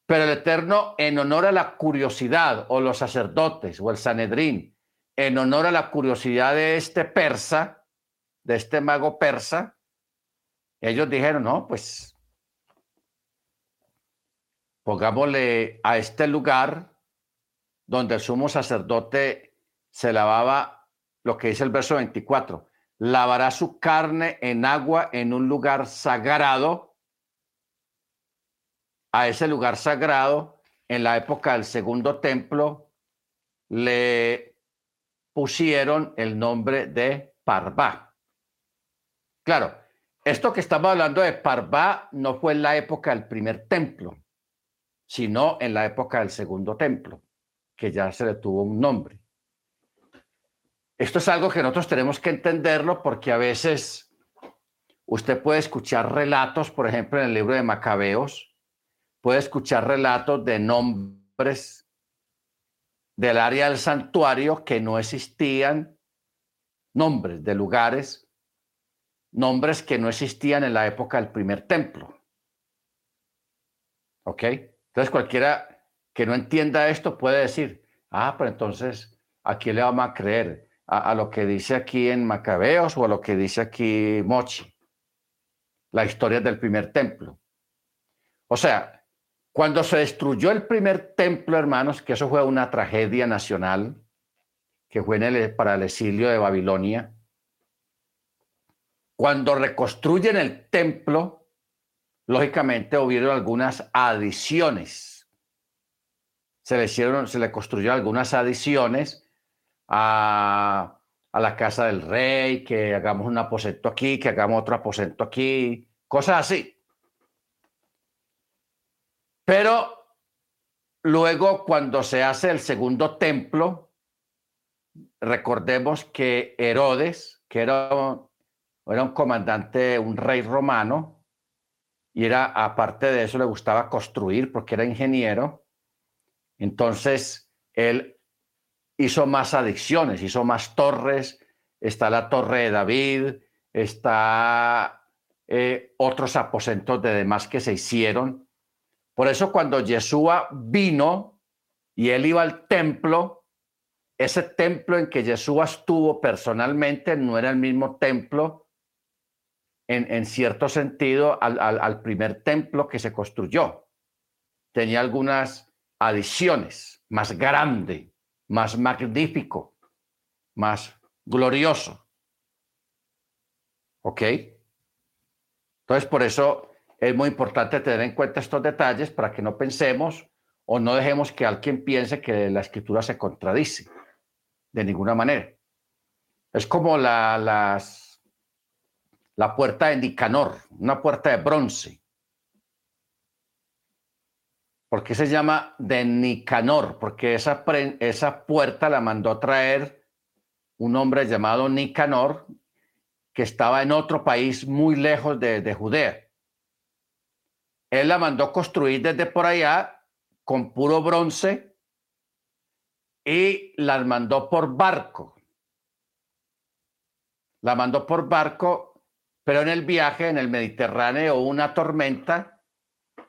Pero el Eterno, en honor a la curiosidad, o los sacerdotes, o el Sanedrín, en honor a la curiosidad de este persa, de este mago persa, ellos dijeron, no, pues pongámosle a este lugar donde el sumo sacerdote se lavaba, lo que dice el verso 24, lavará su carne en agua en un lugar sagrado. A ese lugar sagrado, en la época del segundo templo, le pusieron el nombre de Parvá. Claro, esto que estamos hablando de Parvá no fue en la época del primer templo, sino en la época del segundo templo, que ya se le tuvo un nombre. Esto es algo que nosotros tenemos que entenderlo porque a veces usted puede escuchar relatos, por ejemplo, en el libro de Macabeos, puede escuchar relatos de nombres del área del santuario que no existían, nombres de lugares nombres que no existían en la época del primer templo. ¿Ok? Entonces cualquiera que no entienda esto puede decir, ah, pero entonces, ¿a quién le vamos a creer? ¿A, lo que dice aquí en Macabeos o a lo que dice aquí Mochi? La historia del primer templo. O sea, cuando se destruyó el primer templo, hermanos, que eso fue una tragedia nacional, que fue para el exilio de Babilonia, cuando reconstruyen el templo, lógicamente hubieron algunas adiciones. Se le hicieron, se le construyeron algunas adiciones a, a la casa del rey, que hagamos un aposento aquí, que hagamos otro aposento aquí, cosas así. Pero luego, cuando se hace el segundo templo, recordemos que Herodes, que era era un comandante, un rey romano, y era, aparte de eso, le gustaba construir porque era ingeniero. Entonces, él hizo más adicciones, hizo más torres, está la torre de David, está eh, otros aposentos de demás que se hicieron. Por eso cuando Yeshua vino y él iba al templo, ese templo en que Yeshua estuvo personalmente no era el mismo templo en, cierto sentido al, primer templo que se construyó. Tenía algunas adiciones, más grande, más magnífico, más glorioso. ¿Ok? Entonces, por eso es muy importante tener en cuenta estos detalles para que no pensemos o no dejemos que alguien piense que la escritura se contradice de ninguna manera. Es como la, las la puerta de Nicanor, una puerta de bronce. ¿Por qué se llama de Nicanor? Porque esa, esa puerta la mandó a traer un hombre llamado Nicanor, que estaba en otro país muy lejos de, de Judea. Él la mandó construir desde por allá con puro bronce y la mandó por barco. La mandó por barco pero en el viaje en el Mediterráneo hubo una tormenta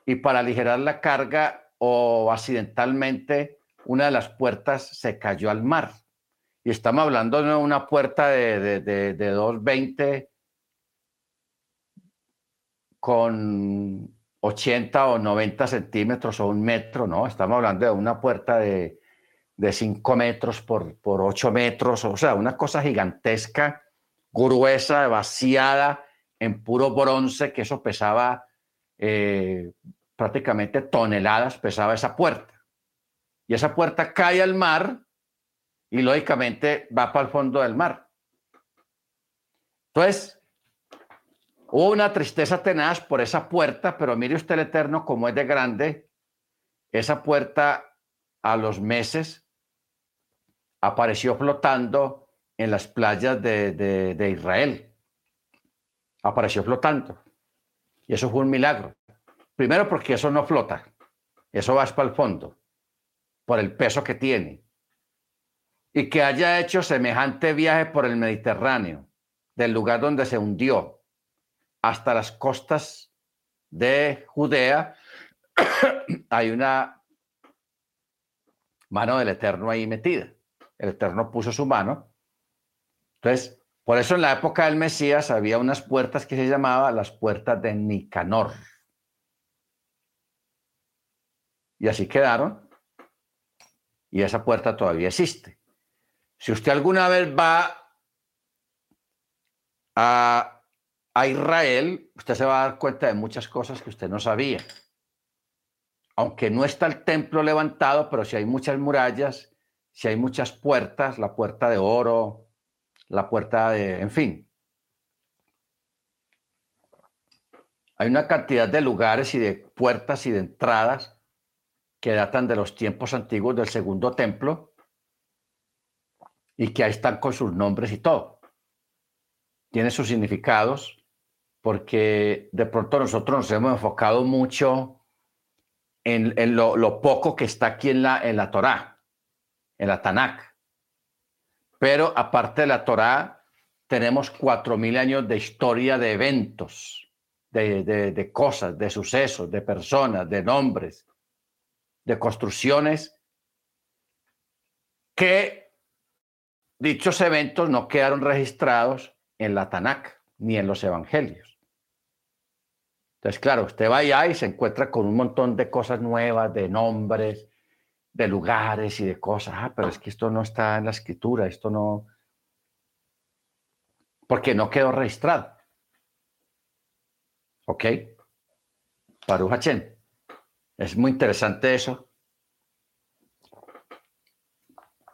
y para aligerar la carga o accidentalmente una de las puertas se cayó al mar. Y estamos hablando de una puerta de, de, de, 220 con 80 o 90 centímetros o un metro, ¿no? Estamos hablando de una puerta de, de 5 metros por, por 8 metros, o sea, una cosa gigantesca gruesa, vaciada en puro bronce, que eso pesaba eh, prácticamente toneladas, pesaba esa puerta. Y esa puerta cae al mar y lógicamente va para el fondo del mar. Entonces, hubo una tristeza tenaz por esa puerta, pero mire usted el Eterno como es de grande. Esa puerta a los meses apareció flotando en las playas de, de Israel. Apareció flotando. Y eso fue un milagro. Primero porque eso no flota, eso va para el fondo, por el peso que tiene. Y que haya hecho semejante viaje por el Mediterráneo, del lugar donde se hundió, hasta las costas de Judea, <coughs> hay una mano del Eterno ahí metida. El Eterno puso su mano. Entonces, por eso en la época del Mesías había unas puertas que se llamaban las puertas de Nicanor. Y así quedaron. Y esa puerta todavía existe. Si usted alguna vez va a, Israel, usted se va a dar cuenta de muchas cosas que usted no sabía. Aunque no está el templo levantado, pero si hay muchas murallas, si hay muchas puertas, la puerta de oro, la puerta de, en fin. Hay una cantidad de lugares y de puertas y de entradas que datan de los tiempos antiguos del segundo templo y que ahí están con sus nombres y todo. Tiene sus significados porque de pronto nosotros nos hemos enfocado mucho en, lo, poco que está aquí en la, en la Torá, en la Tanakh. Pero aparte de la Torá, tenemos cuatro mil años de historia de eventos, de, de cosas, de sucesos, de personas, de nombres, de construcciones que dichos eventos no quedaron registrados en la Tanakh ni en los evangelios. Entonces, claro, usted va allá y se encuentra con un montón de cosas nuevas, de nombres, de lugares y de cosas. Ah, pero es que esto no está en la escritura, esto no. Porque no quedó registrado. ¿Ok? Baruch es muy interesante eso.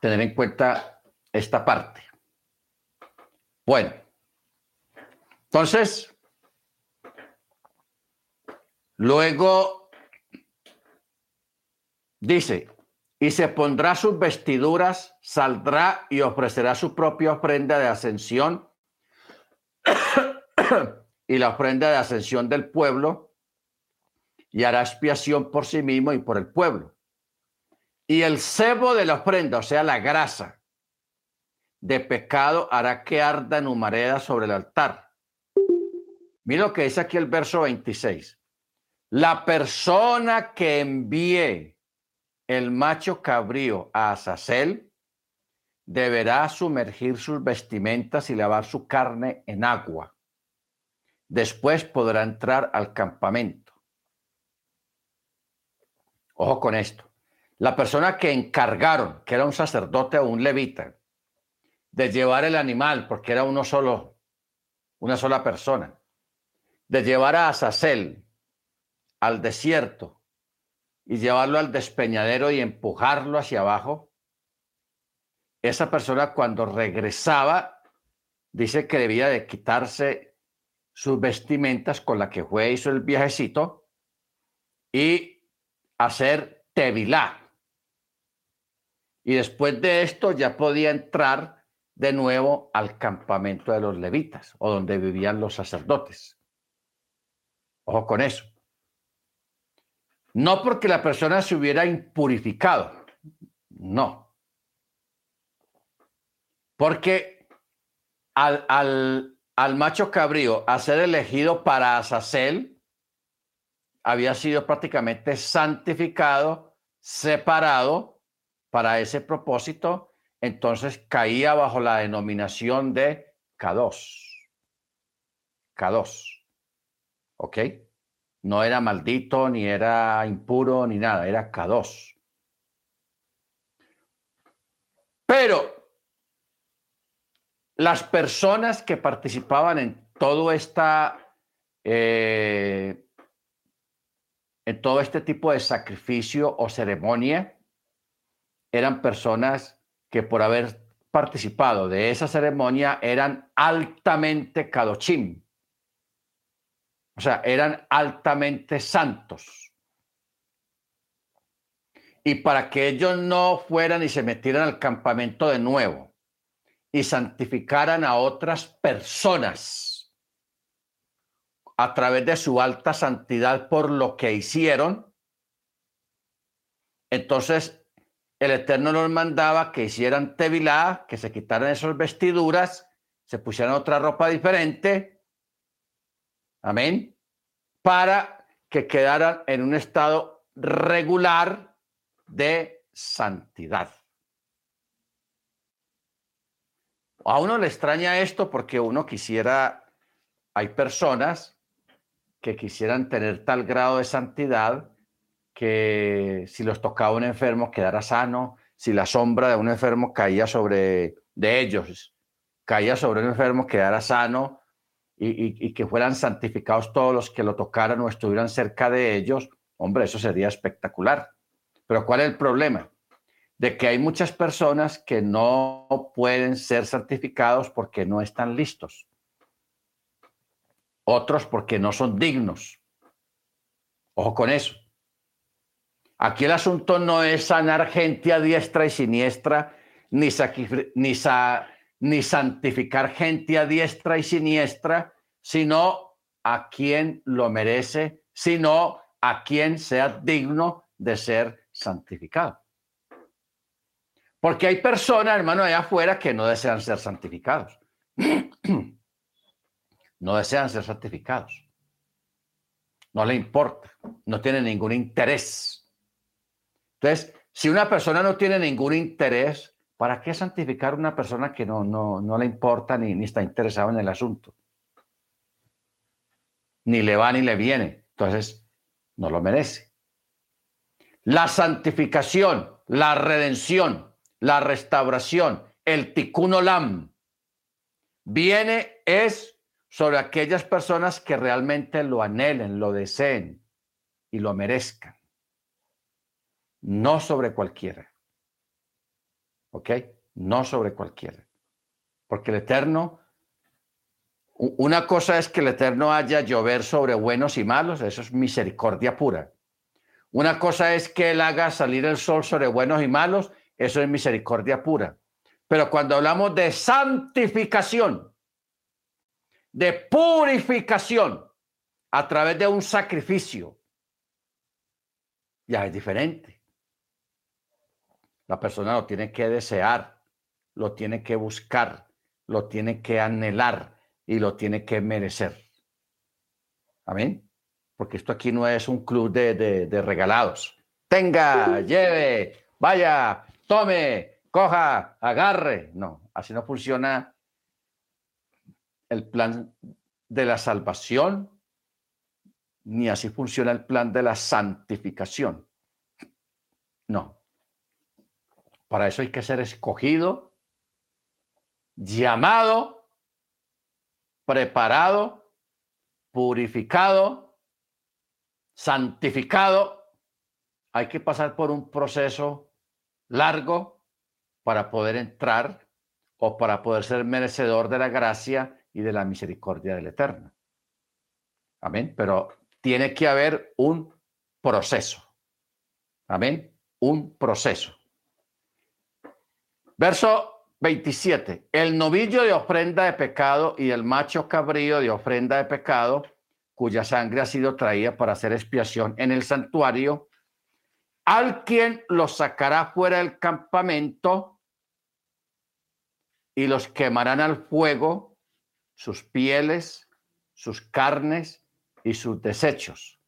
Tener en cuenta esta parte. Bueno, entonces, luego dice, y se pondrá sus vestiduras, saldrá y ofrecerá su propia ofrenda de ascensión <coughs> y la ofrenda de ascensión del pueblo y hará expiación por sí mismo y por el pueblo. Y el cebo de la ofrenda, o sea, la grasa de pecado, hará que arda en humareda sobre el altar. Mira lo que dice aquí el verso 26. La persona que envíe el macho cabrío a Azazel deberá sumergir sus vestimentas y lavar su carne en agua. Después podrá entrar al campamento. Ojo con esto. La persona que encargaron, que era un sacerdote o un levita, de llevar el animal, porque era uno solo, una sola persona, de llevar a Azazel al desierto y llevarlo al despeñadero y empujarlo hacia abajo, esa persona cuando regresaba, dice que debía de quitarse sus vestimentas con la que fue hizo el viajecito y hacer Tevilá. Y después de esto ya podía entrar de nuevo al campamento de los levitas o donde vivían los sacerdotes. Ojo con eso. No porque la persona se hubiera impurificado, no. Porque al, macho cabrío a ser elegido para Azazel, había sido prácticamente santificado, separado para ese propósito, entonces caía bajo la denominación de K2. K2. ¿Ok? No era maldito, ni era impuro, ni nada, era K2. Pero las personas que participaban en todo esta, eh, en todo este tipo de sacrificio o ceremonia, eran personas que por haber participado de esa ceremonia eran altamente kadochim, o sea, eran altamente santos. Y para que ellos no fueran y se metieran al campamento de nuevo y santificaran a otras personas a través de su alta santidad por lo que hicieron, entonces el Eterno nos mandaba que hicieran tevilá, que se quitaran esas vestiduras, se pusieran otra ropa diferente Amén. Para que quedaran en un estado regular de santidad. A uno le extraña esto porque uno quisiera, hay personas que quisieran tener tal grado de santidad que si los tocaba un enfermo quedara sano, si la sombra de un enfermo caía sobre de ellos, caía sobre un enfermo quedara sano, y, que fueran santificados todos los que lo tocaran o estuvieran cerca de ellos, hombre, eso sería espectacular. Pero ¿cuál es el problema? De que hay muchas personas que no pueden ser santificados porque no están listos. Otros porque no son dignos. Ojo con eso. Aquí el asunto no es sanar gente a diestra y siniestra, ni, ni, ni santificar gente a diestra y siniestra, sino a quien lo merece, sino a quien sea digno de ser santificado. Porque hay personas, hermano, allá afuera que no desean ser santificados. <clears throat> no desean ser santificados. No le importa, no tiene ningún interés. Entonces, si una persona no tiene ningún interés, ¿Para qué santificar a una persona que no, no, le importa ni, ni está interesado en el asunto? Ni le va ni le viene. Entonces, no lo merece. La santificación, la redención, la restauración, el tikkun olam, viene es sobre aquellas personas que realmente lo anhelen, lo deseen y lo merezcan. No sobre cualquiera. ¿ok? No sobre cualquiera. Porque el Eterno, una cosa es que el Eterno haya llover sobre buenos y malos, eso es misericordia pura. Una cosa es que Él haga salir el sol sobre buenos y malos, eso es misericordia pura. Pero cuando hablamos de santificación, de purificación a través de un sacrificio, ya es diferente. La persona lo tiene que desear, lo tiene que buscar, lo tiene que anhelar y lo tiene que merecer. Amén. Porque esto aquí no es un club de, regalados. Tenga, <laughs> lleve, vaya, tome, coja, agarre. No, así no funciona el plan de la salvación, ni así funciona el plan de la santificación. No, para eso hay que ser escogido, llamado, preparado, purificado, santificado. Hay que pasar por un proceso largo para poder entrar o para poder ser merecedor de la gracia y de la misericordia del Eterno. Amén. Pero tiene que haber un proceso. Amén. Un proceso. Verso 27. El novillo de ofrenda de pecado y el macho cabrío de ofrenda de pecado, cuya sangre ha sido traída para hacer expiación en el santuario, al quien los sacará fuera del campamento y los quemarán al fuego, sus pieles, sus carnes y sus desechos.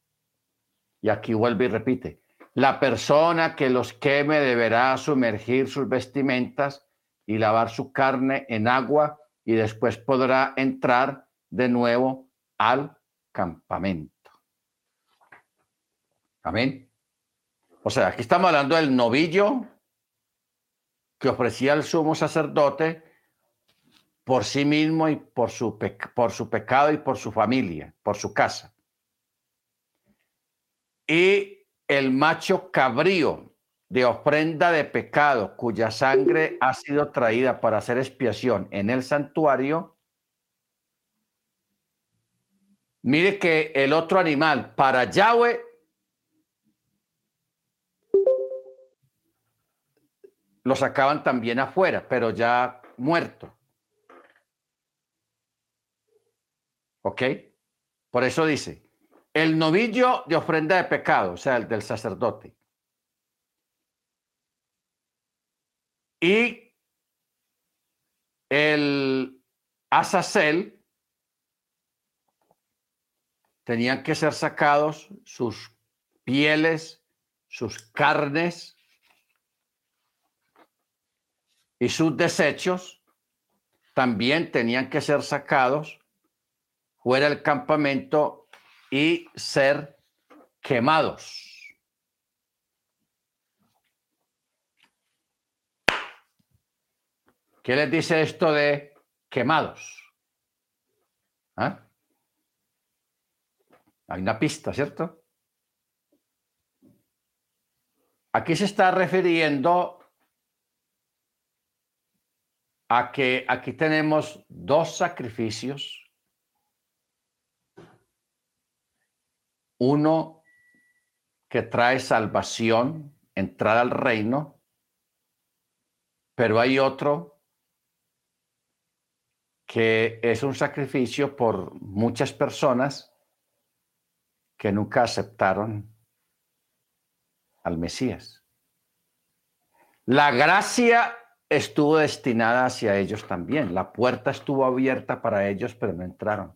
Y aquí vuelve y repite, la persona que los queme deberá sumergir sus vestimentas y lavar su carne en agua y después podrá entrar de nuevo al campamento. Amén. O sea, aquí estamos hablando del novillo que ofrecía el sumo sacerdote por sí mismo y por su, por su pecado y por su familia, por su casa. Y el macho cabrío de ofrenda de pecado, cuya sangre ha sido traída para hacer expiación en el santuario, mire que el otro animal para Yahweh lo sacaban también afuera, pero ya muerto. ¿Ok? Por eso dice, el novillo de ofrenda de pecado, o sea, el del sacerdote. Y el Azazel tenían que ser sacados sus pieles, sus carnes y sus desechos también tenían que ser sacados fuera del campamento y ser quemados. ¿Qué les dice esto de quemados? ¿Ah? Hay una pista, ¿cierto? Aquí se está refiriendo a que aquí tenemos dos sacrificios Uno que trae salvación, entrar al reino, pero hay otro que es un sacrificio por muchas personas que nunca aceptaron al Mesías. La gracia estuvo destinada hacia ellos también. La puerta estuvo abierta para ellos, pero no entraron.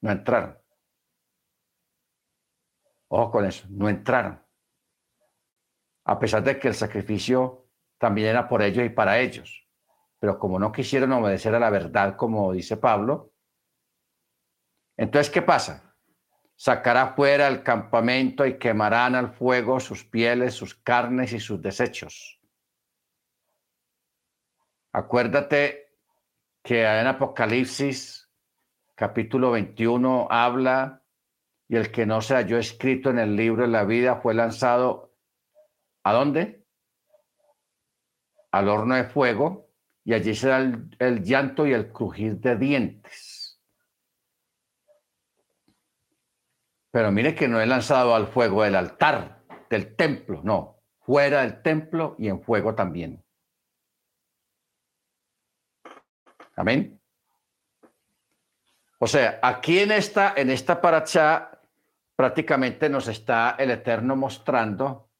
No entraron. Ojo con eso, no entraron. A pesar de que el sacrificio también era por ellos y para ellos. Pero como no quisieron obedecer a la verdad, como dice Pablo, entonces, ¿qué pasa? Sacará fuera el campamento y quemarán al fuego sus pieles, sus carnes y sus desechos. Acuérdate que en Apocalipsis capítulo 21 habla, y el que no se halló escrito en el libro de la vida fue lanzado, ¿a dónde? Al horno de fuego, y allí será el, el llanto y el crujir de dientes. Pero mire que no es lanzado al fuego del altar, del templo, no, fuera del templo y en fuego también. Amén. O sea, aquí en esta, en esta paracha prácticamente nos está el Eterno mostrando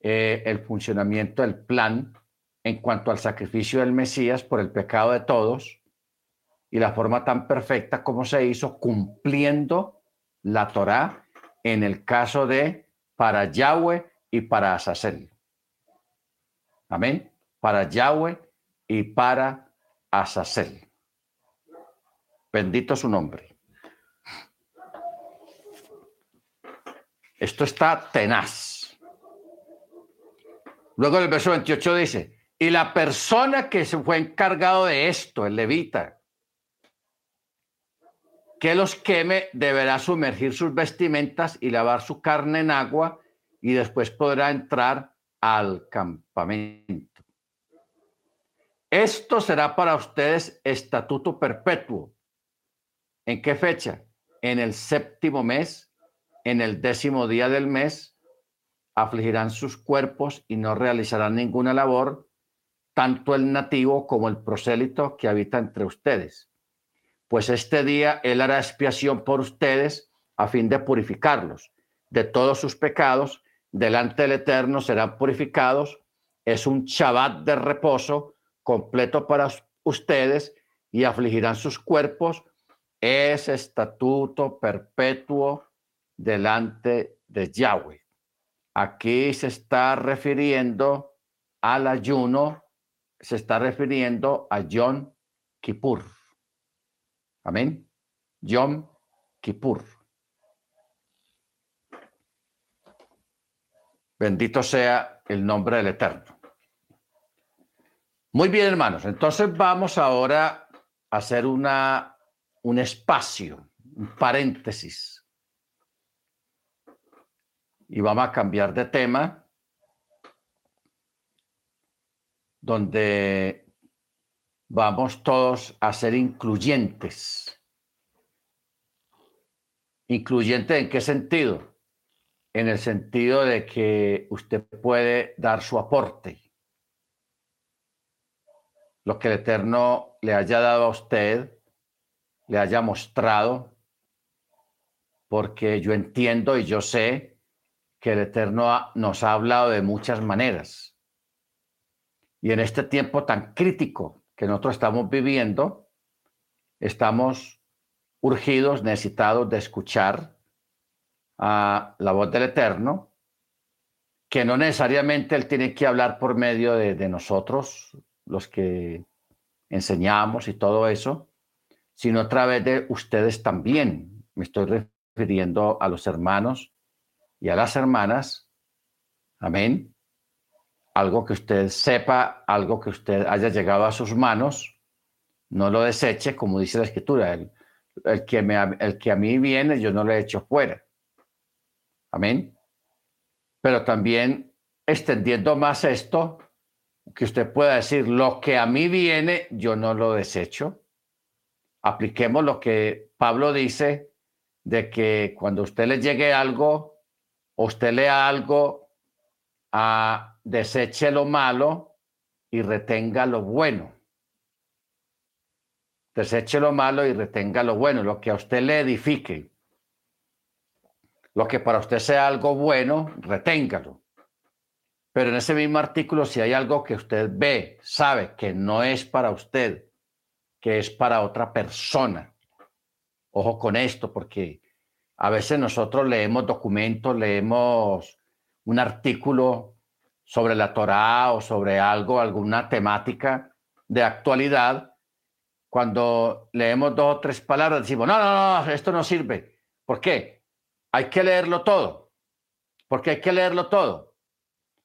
eh, el funcionamiento del plan en cuanto al sacrificio del Mesías por el pecado de todos y la forma tan perfecta como se hizo cumpliendo la Torá en el caso de para Yahweh y para Azazel. Amén. Para Yahweh y para Azazel. Bendito su nombre. Esto está tenaz. Luego el verso 28 dice, y la persona que se fue encargado de esto, el levita, que los queme, deberá sumergir sus vestimentas y lavar su carne en agua y después podrá entrar al campamento. Esto será para ustedes estatuto perpetuo ¿En qué fecha? En el séptimo mes, en el décimo día del mes, afligirán sus cuerpos y no realizarán ninguna labor, tanto el nativo como el prosélito que habita entre ustedes. Pues este día él hará expiación por ustedes a fin de purificarlos de todos sus pecados, delante del Eterno serán purificados. Es un Shabbat de reposo completo para ustedes y afligirán sus cuerpos es estatuto perpetuo delante de Yahweh. Aquí se está refiriendo al ayuno, se está refiriendo a Yom Kippur. Amén. Yom Kippur. Bendito sea el nombre del Eterno. Muy bien, hermanos. Entonces vamos ahora a hacer una, un espacio, un paréntesis. Y vamos a cambiar de tema, donde vamos todos a ser incluyentes. ¿Incluyente en qué sentido? En el sentido de que usted puede dar su aporte. Lo que el Eterno le haya dado a usted, le haya mostrado, porque yo entiendo y yo sé que el Eterno nos ha hablado de muchas maneras. Y en este tiempo tan crítico que nosotros estamos viviendo, estamos urgidos, necesitados de escuchar a la voz del Eterno, que no necesariamente Él tiene que hablar por medio de, de nosotros, los que enseñamos y todo eso, sino a través de ustedes también. Me estoy refiriendo a los hermanos y a las hermanas. Amén. Algo que usted sepa, algo que usted haya llegado a sus manos, no lo deseche, como dice la escritura. El, el que, me, el que a mí viene, yo no lo he hecho fuera. Amén. Pero también extendiendo más esto, que usted pueda decir, lo que a mí viene, yo no lo desecho. Apliquemos lo que Pablo dice de que cuando usted le llegue algo, o usted lea algo, a deseche lo malo y retenga lo bueno deseche lo malo y retenga lo bueno, lo que a usted le edifique. Lo que para usted sea algo bueno, reténgalo. Pero en ese mismo artículo, si hay algo que usted ve, sabe que no es para usted, que es para otra persona, ojo con esto, porque a veces nosotros leemos documentos, leemos un artículo sobre la Torá o sobre algo, alguna temática de actualidad, cuando leemos dos o tres palabras, decimos, no, no, no, esto no sirve. ¿Por qué? Hay que leerlo todo. Porque hay que leerlo todo.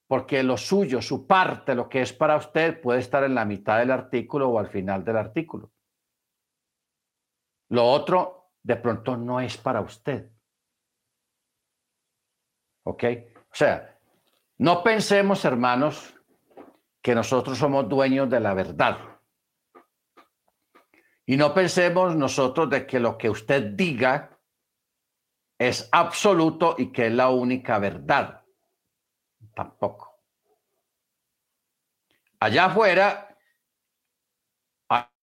Porque lo suyo, su parte, lo que es para usted, puede estar en la mitad del artículo o al final del artículo. Lo otro, de pronto, no es para usted. ¿Ok? O sea, no pensemos, hermanos, que nosotros somos dueños de la verdad. Y no pensemos nosotros de que lo que usted diga es absoluto y que es la única verdad. Tampoco. Allá afuera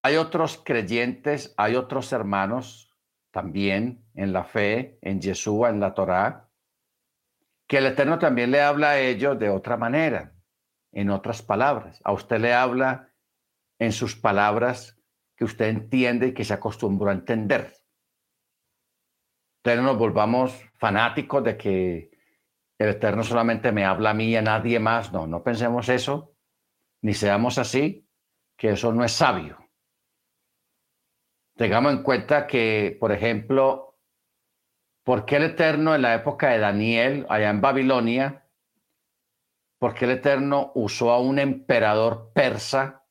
hay otros creyentes, hay otros hermanos también en la fe, en Yeshua, en la Torá, que el Eterno también le habla a ellos de otra manera, en otras palabras. A usted le habla en sus palabras que usted entiende y que se acostumbró a entender. Entonces no nos volvamos fanáticos de que el Eterno solamente me habla a mí y a nadie más. No, no pensemos eso, ni seamos así, que eso no es sabio. Tengamos en cuenta que, por ejemplo, ¿por qué el Eterno en la época de Daniel, allá en Babilonia, por qué el Eterno usó a un emperador persa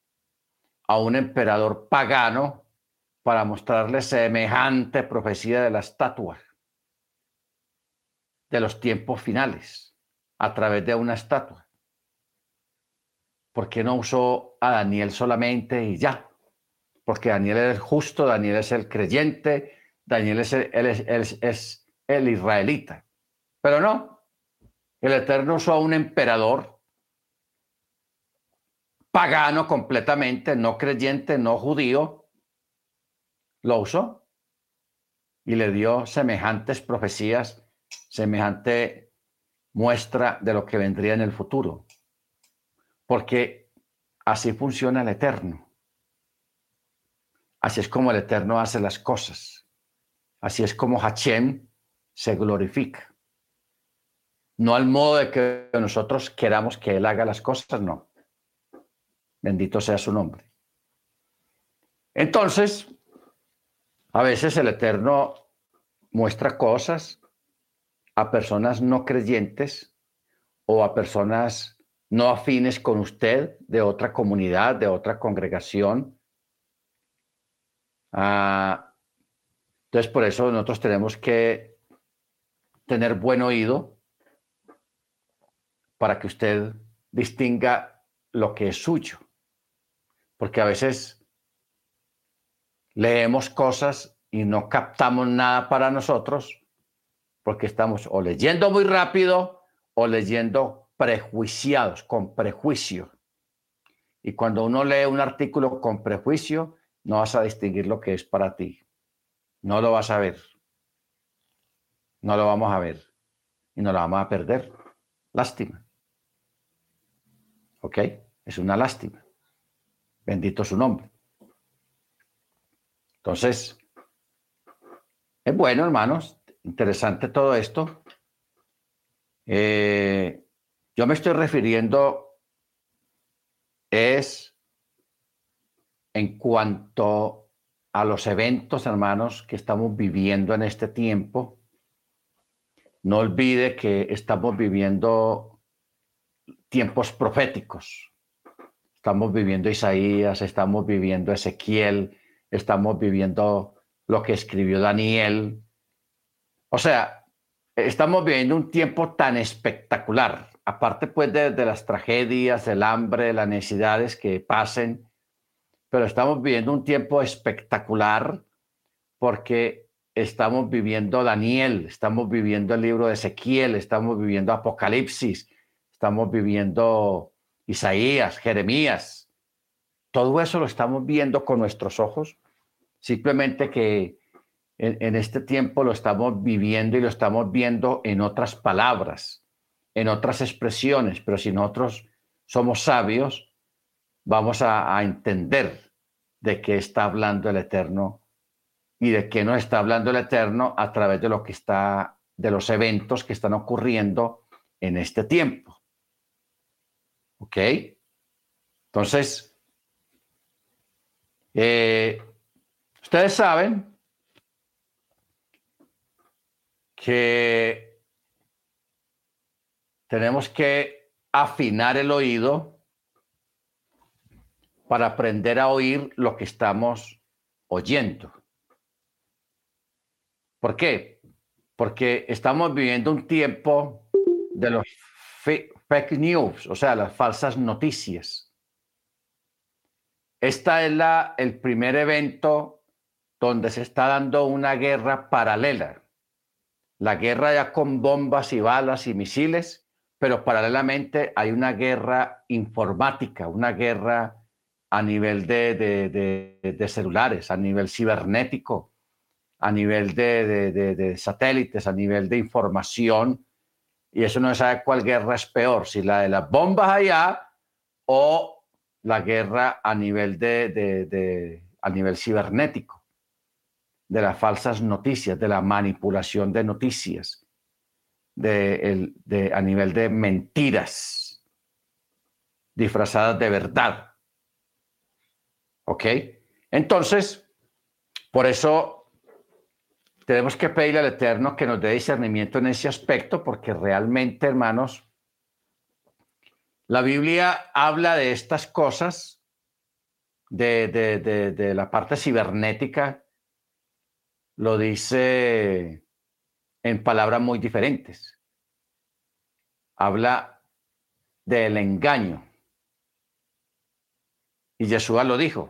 a un emperador pagano para mostrarle semejante profecía de la estatua de los tiempos finales a través de una estatua. ¿Por qué no usó a Daniel solamente y ya? Porque Daniel es el justo, Daniel es el creyente, Daniel es el, es el israelita. Pero no, el Eterno usó a un emperador pagano completamente, no creyente, no judío, lo usó y le dio semejantes profecías, semejante muestra de lo que vendría en el futuro. Porque así funciona el Eterno. Así es como el Eterno hace las cosas. Así es como Hachem se glorifica. No al modo de que nosotros queramos que Él haga las cosas, no. Bendito sea su nombre. Entonces, a veces el Eterno muestra cosas a personas no creyentes o a personas no afines con usted, de otra comunidad, de otra congregación. Ah, entonces, por eso nosotros tenemos que tener buen oído para que usted distinga lo que es suyo. Porque a veces leemos cosas y no captamos nada para nosotros porque estamos o leyendo muy rápido o leyendo prejuiciados, con prejuicio. Y cuando uno lee un artículo con prejuicio, no vas a distinguir lo que es para ti. No lo vas a ver. No lo vamos a ver. Y no lo vamos a perder. Lástima. ¿Ok? Es una lástima. Bendito su nombre. Entonces, es bueno, hermanos, interesante todo esto. Eh, yo me estoy refiriendo es en cuanto a los eventos, hermanos, que estamos viviendo en este tiempo. No olvide que estamos viviendo tiempos proféticos. Estamos viviendo Isaías, estamos viviendo Ezequiel, estamos viviendo lo que escribió Daniel, o sea, estamos viviendo un tiempo tan espectacular, aparte pues de, las tragedias, del hambre, de las necesidades que pasen, pero estamos viviendo un tiempo espectacular porque estamos viviendo Daniel, estamos viviendo el libro de Ezequiel, estamos viviendo Apocalipsis, estamos viviendo Isaías, Jeremías. Todo eso lo estamos viendo con nuestros ojos, simplemente que en, este tiempo lo estamos viviendo y lo estamos viendo en otras palabras, en otras expresiones, pero si nosotros somos sabios, vamos a, a entender de qué está hablando el Eterno y de qué no está hablando el Eterno a través de lo que está, de los eventos que están ocurriendo en este tiempo. ¿Ok? Entonces, eh, ustedes saben que tenemos que afinar el oído para aprender a oír lo que estamos oyendo. ¿Por qué? Porque estamos viviendo un tiempo de los fake news, o sea, las falsas noticias. Esta es la, el primer evento donde se está dando una guerra paralela la guerra ya con bombas y balas y misiles, pero paralelamente hay una guerra informática, una guerra a nivel de, celulares, a nivel cibernético, a nivel de, satélites, a nivel de información. Y eso no se sabe cuál guerra es peor, si la de las bombas allá o la guerra a nivel de, a nivel cibernético de las falsas noticias, de la manipulación de noticias, de, de, a nivel de mentiras disfrazadas de verdad. ¿Ok? Entonces, por eso tenemos que pedirle al Eterno que nos dé discernimiento en ese aspecto, porque realmente, hermanos, la Biblia habla de estas cosas, de, la parte cibernética, lo dice en palabras muy diferentes. Habla del engaño. Y Jesús lo dijo.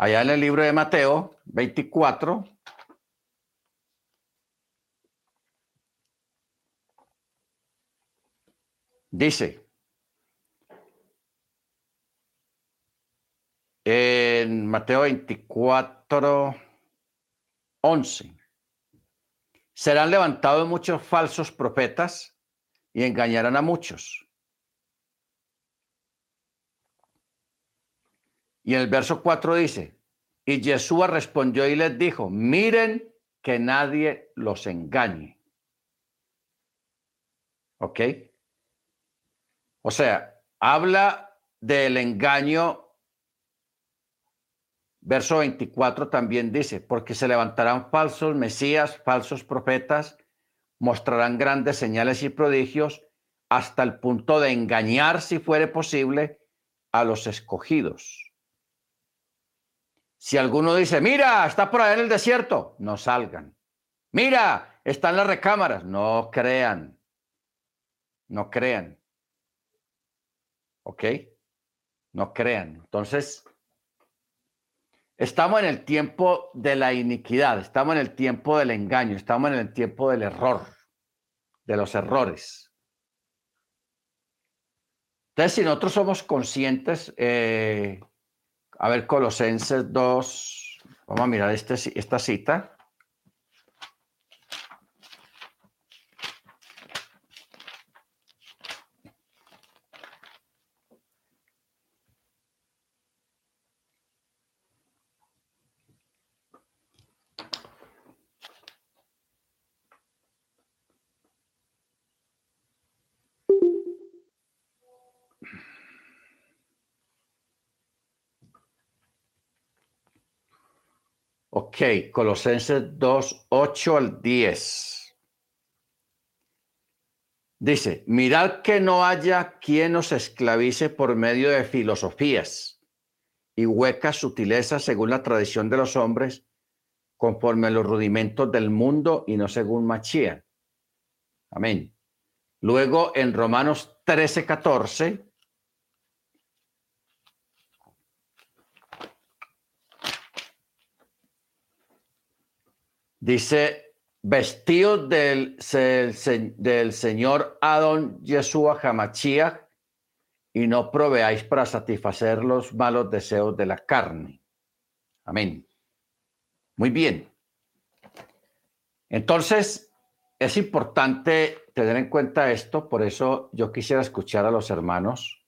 Allá en el libro de Mateo 24, dice, en Mateo 24, 11. Serán levantados muchos falsos profetas y engañarán a muchos. Y en el verso 4 dice, y Jesús respondió y les dijo, miren que nadie los engañe. ¿Ok? O sea, habla del engaño Verso 24 también dice, porque se levantarán falsos mesías, falsos profetas, mostrarán grandes señales y prodigios hasta el punto de engañar, si fuere posible, a los escogidos. Si alguno dice, mira, está por ahí en el desierto, no salgan. Mira, están las recámaras, no crean. No crean. ¿Ok? No crean. Entonces, estamos en el tiempo de la iniquidad, estamos en el tiempo del engaño, estamos en el tiempo del error, de los errores. Entonces, si nosotros somos conscientes, eh, a ver, Colosenses 2, vamos a mirar este, esta cita. Ok, Colosenses 2, 8 al 10. Dice, mirad que no haya quien os esclavice por medio de filosofías y huecas sutilezas según la tradición de los hombres, conforme a los rudimentos del mundo y no según Machía. Amén. Luego en Romanos 13, 14 Dice, vestidos del, del Señor Adón Yeshua Hamachías y no proveáis para satisfacer los malos deseos de la carne. Amén. Muy bien. Entonces, es importante tener en cuenta esto, por eso yo quisiera escuchar a los hermanos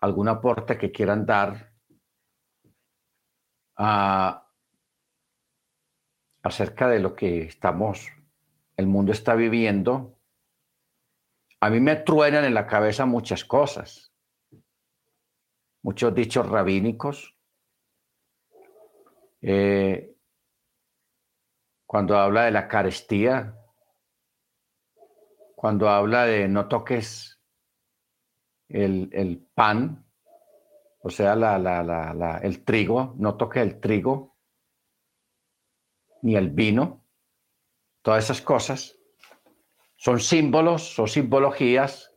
algún aporte que quieran dar a acerca de lo que estamos, el mundo está viviendo, a mí me truenan en la cabeza muchas cosas, muchos dichos rabínicos. Eh, cuando habla de la carestía, cuando habla de no toques el, pan, o sea, el trigo, no toques el trigo, ni el vino, todas esas cosas, son símbolos, son simbologías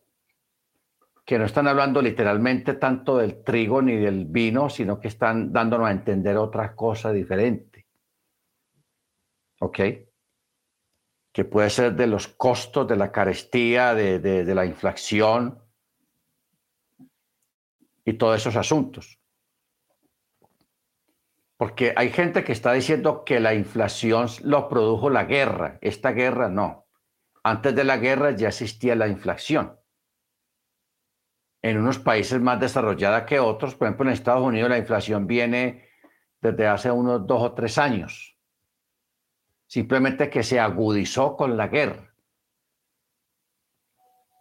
que no están hablando literalmente tanto del trigo ni del vino, sino que están dándonos a entender otra cosa diferente. ¿Ok? Que puede ser de los costos de la carestía, de, de la inflación y todos esos asuntos. Porque hay gente que está diciendo que la inflación lo produjo la guerra. Esta guerra no. Antes de la guerra ya existía la inflación. En unos países más desarrollados que otros, por ejemplo en Estados Unidos la inflación viene desde hace unos dos o tres años. Simplemente que se agudizó con la guerra.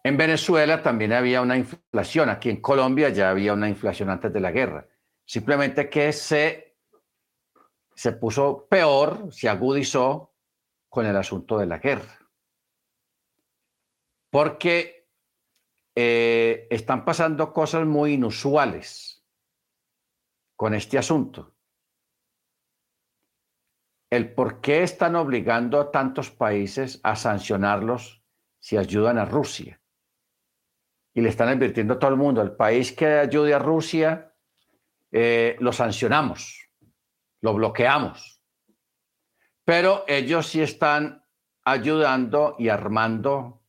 En Venezuela también había una inflación. Aquí en Colombia ya había una inflación antes de la guerra. Simplemente que se se puso peor, se agudizó con el asunto de la guerra. Porque eh, están pasando cosas muy inusuales con este asunto. El por qué están obligando a tantos países a sancionarlos si ayudan a Rusia. Y le están advirtiendo a todo el mundo, el país que ayude a Rusia, eh, lo sancionamos lo bloqueamos. Pero ellos sí están ayudando y armando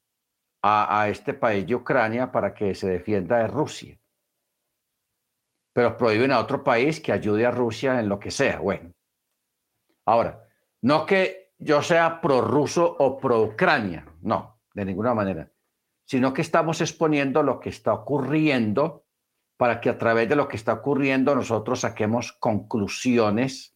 a, este país de Ucrania para que se defienda de Rusia. Pero prohíben a otro país que ayude a Rusia en lo que sea. Bueno, ahora, no que yo sea pro-ruso o pro-Ucrania, no, de ninguna manera, sino que estamos exponiendo lo que está ocurriendo para que a través de lo que está ocurriendo nosotros saquemos conclusiones,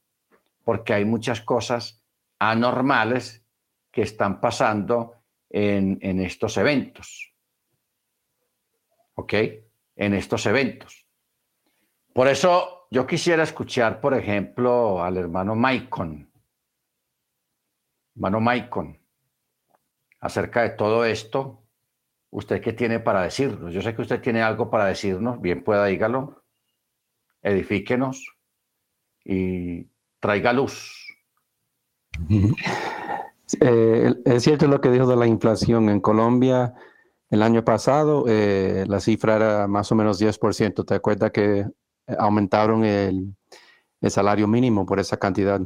porque hay muchas cosas anormales que están pasando en, estos eventos. ¿Ok? En estos eventos. Por eso yo quisiera escuchar, por ejemplo, al hermano Maicon. Hermano Maicon. acerca de todo esto. ¿Usted qué tiene para decirnos? Yo sé que usted tiene algo para decirnos, bien pueda, dígalo, edifíquenos y traiga luz. Eh, es cierto lo que dijo de la inflación. En Colombia, el año pasado, eh, la cifra era más o menos 10%. ¿Te acuerdas que aumentaron el, salario mínimo por esa cantidad?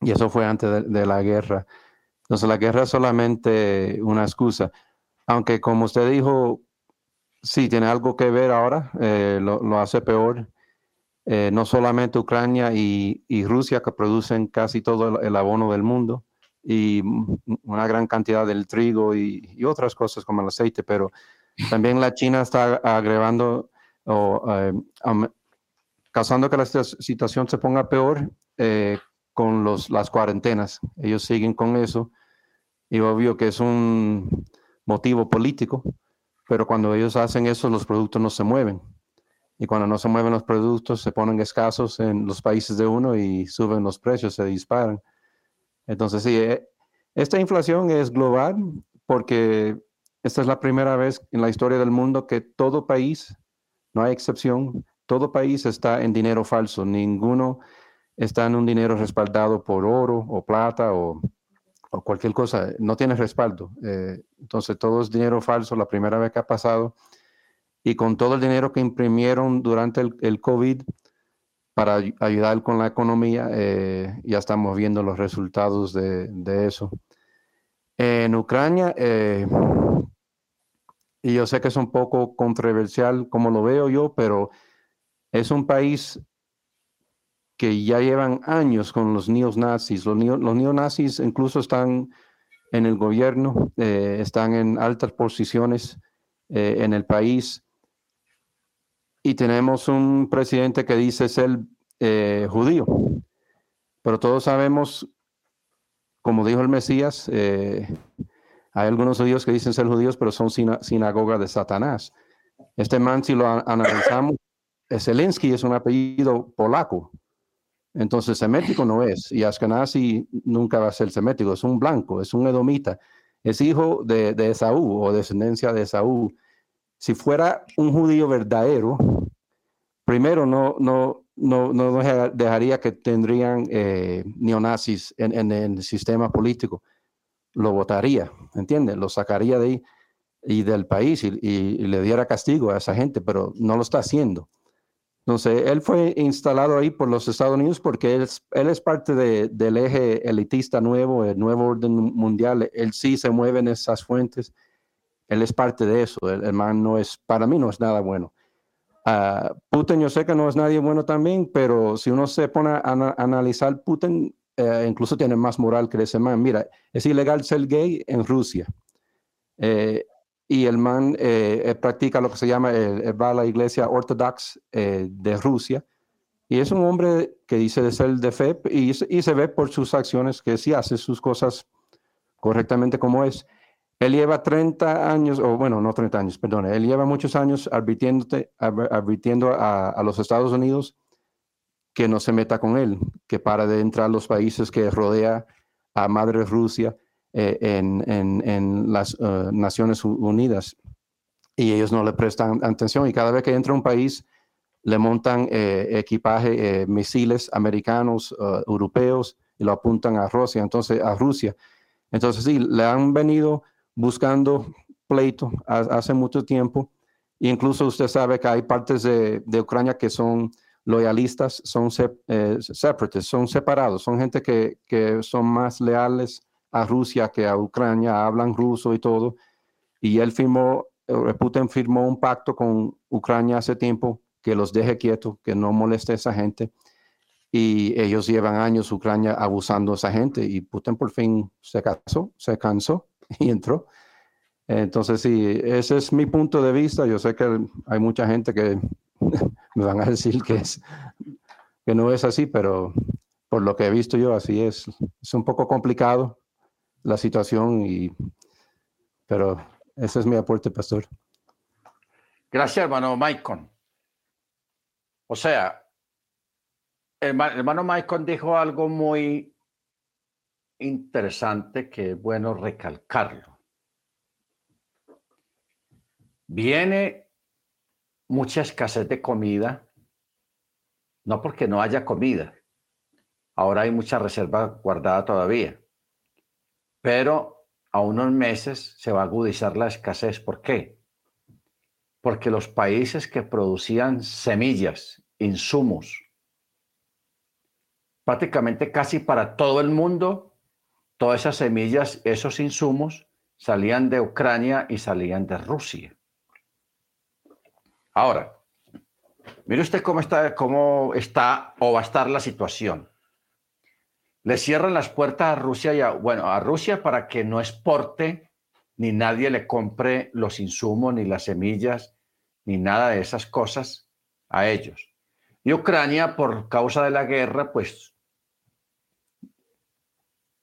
Y eso fue antes de, la guerra. Entonces, la guerra es solamente una excusa. Aunque, como usted dijo, sí, tiene algo que ver ahora, eh, lo, hace peor. no solamente Ucrania y, Rusia, que producen casi todo el abono del mundo, y una gran cantidad del trigo y, otras cosas como el aceite, pero también la China está agregando o eh, causando que la situación se ponga peor eh, con los, las cuarentenas. Ellos siguen con eso y obvio que es un motivo político, pero cuando ellos hacen eso los productos no se mueven. Y cuando no se mueven los productos se ponen escasos en los países de uno y suben los precios, se disparan. Entonces, sí, eh, esta inflación es global porque esta es la primera vez en la historia del mundo que todo país, no hay excepción, todo país está en dinero falso. Ninguno está en un dinero respaldado por oro o plata o, cualquier cosa. No tiene respaldo. Eh, entonces, todo es dinero falso, la primera vez que ha pasado. Y con todo el dinero que imprimieron durante el, el COVID, para ayudar con la economía. Eh, ya estamos viendo los resultados de, eso. En Ucrania, eh, y yo sé que es un poco controversial como lo veo yo, pero es un país que ya llevan años con los neonazis. Los, los neonazis incluso están en el gobierno, eh, están en altas posiciones en el país y tenemos un presidente que dice ser eh, judío. Pero todos sabemos, como dijo el Mesías, eh, hay algunos judíos que dicen ser judíos, pero son sinagoga de Satanás. Este man, si lo analizamos, Zelensky es un apellido polaco. Entonces, semético no es. Y Ashkenazi nunca va a ser semético. Es un blanco, es un edomita. Es hijo de, de Esaú o descendencia de Esaú si fuera un judío verdadero, primero no, no, no, no dejaría que tendrían eh, neonazis en, el sistema político. Lo votaría, ¿entiendes? Lo sacaría de ahí y del país y, le diera castigo a esa gente, pero no lo está haciendo. Entonces, él fue instalado ahí por los Estados Unidos porque él es, parte del eje elitista nuevo, el nuevo orden mundial. Él sí se mueve en esas fuentes él es parte de eso. El, hermano no es, para mí no es nada bueno. Uh, Putin yo sé que no es nadie bueno también, pero si uno se pone a, analizar Putin, eh, incluso tiene más moral que ese man. Mira, es ilegal ser gay en Rusia. Eh, y el man eh, practica lo que se llama, va a la iglesia ortodoxa de Rusia. Y es un hombre que dice de ser de fe y, se ve por sus acciones que sí hace sus cosas correctamente como es. Él lleva 30 años, o bueno, no 30 años, perdón, él lleva muchos años advirtiendo a, los Estados Unidos que no se meta con él, que para de entrar a los países que rodea a Madre Rusia eh, en, las eh, Naciones Unidas. Y ellos no le prestan atención y cada vez que entra a un país le montan eh, equipaje, misiles americanos, europeos y lo apuntan a Rusia. Entonces, a Rusia. Entonces, sí, le han venido buscando pleito hace mucho tiempo. Incluso usted sabe que hay partes de, Ucrania que son loyalistas, son eh, son separados, son gente que, son más leales a Rusia que a Ucrania, hablan ruso y todo. Y él firmó, Putin firmó un pacto con Ucrania hace tiempo que los deje quietos, que no moleste a esa gente. Y ellos llevan años Ucrania abusando a esa gente y Putin por fin se cansó, se cansó <laughs> y entró. Entonces, sí, ese es mi punto de vista. Yo sé que hay mucha gente que <laughs> me van a decir que, es, que no es así, pero por lo que he visto yo, así es. Es un poco complicado la situación, y, pero ese es mi aporte, pastor. Gracias, hermano Maicon. O sea, hermano Maicon dijo algo muy interesante que es bueno recalcarlo. viene mucha escasez de comida, no porque no haya comida, ahora hay mucha reserva guardada todavía, pero a unos meses se va a agudizar la escasez. ¿Por qué? Porque los países que producían semillas, insumos, prácticamente casi para todo el mundo, todas esas semillas, esos insumos, salían de Ucrania y salían de Rusia. Ahora, mire usted cómo está, cómo está o va a estar la situación. Le cierran las puertas a Rusia y a, bueno, a Rusia para que no exporte ni nadie le compre los insumos, ni las semillas, ni nada de esas cosas a ellos. Y Ucrania, por causa de la guerra, pues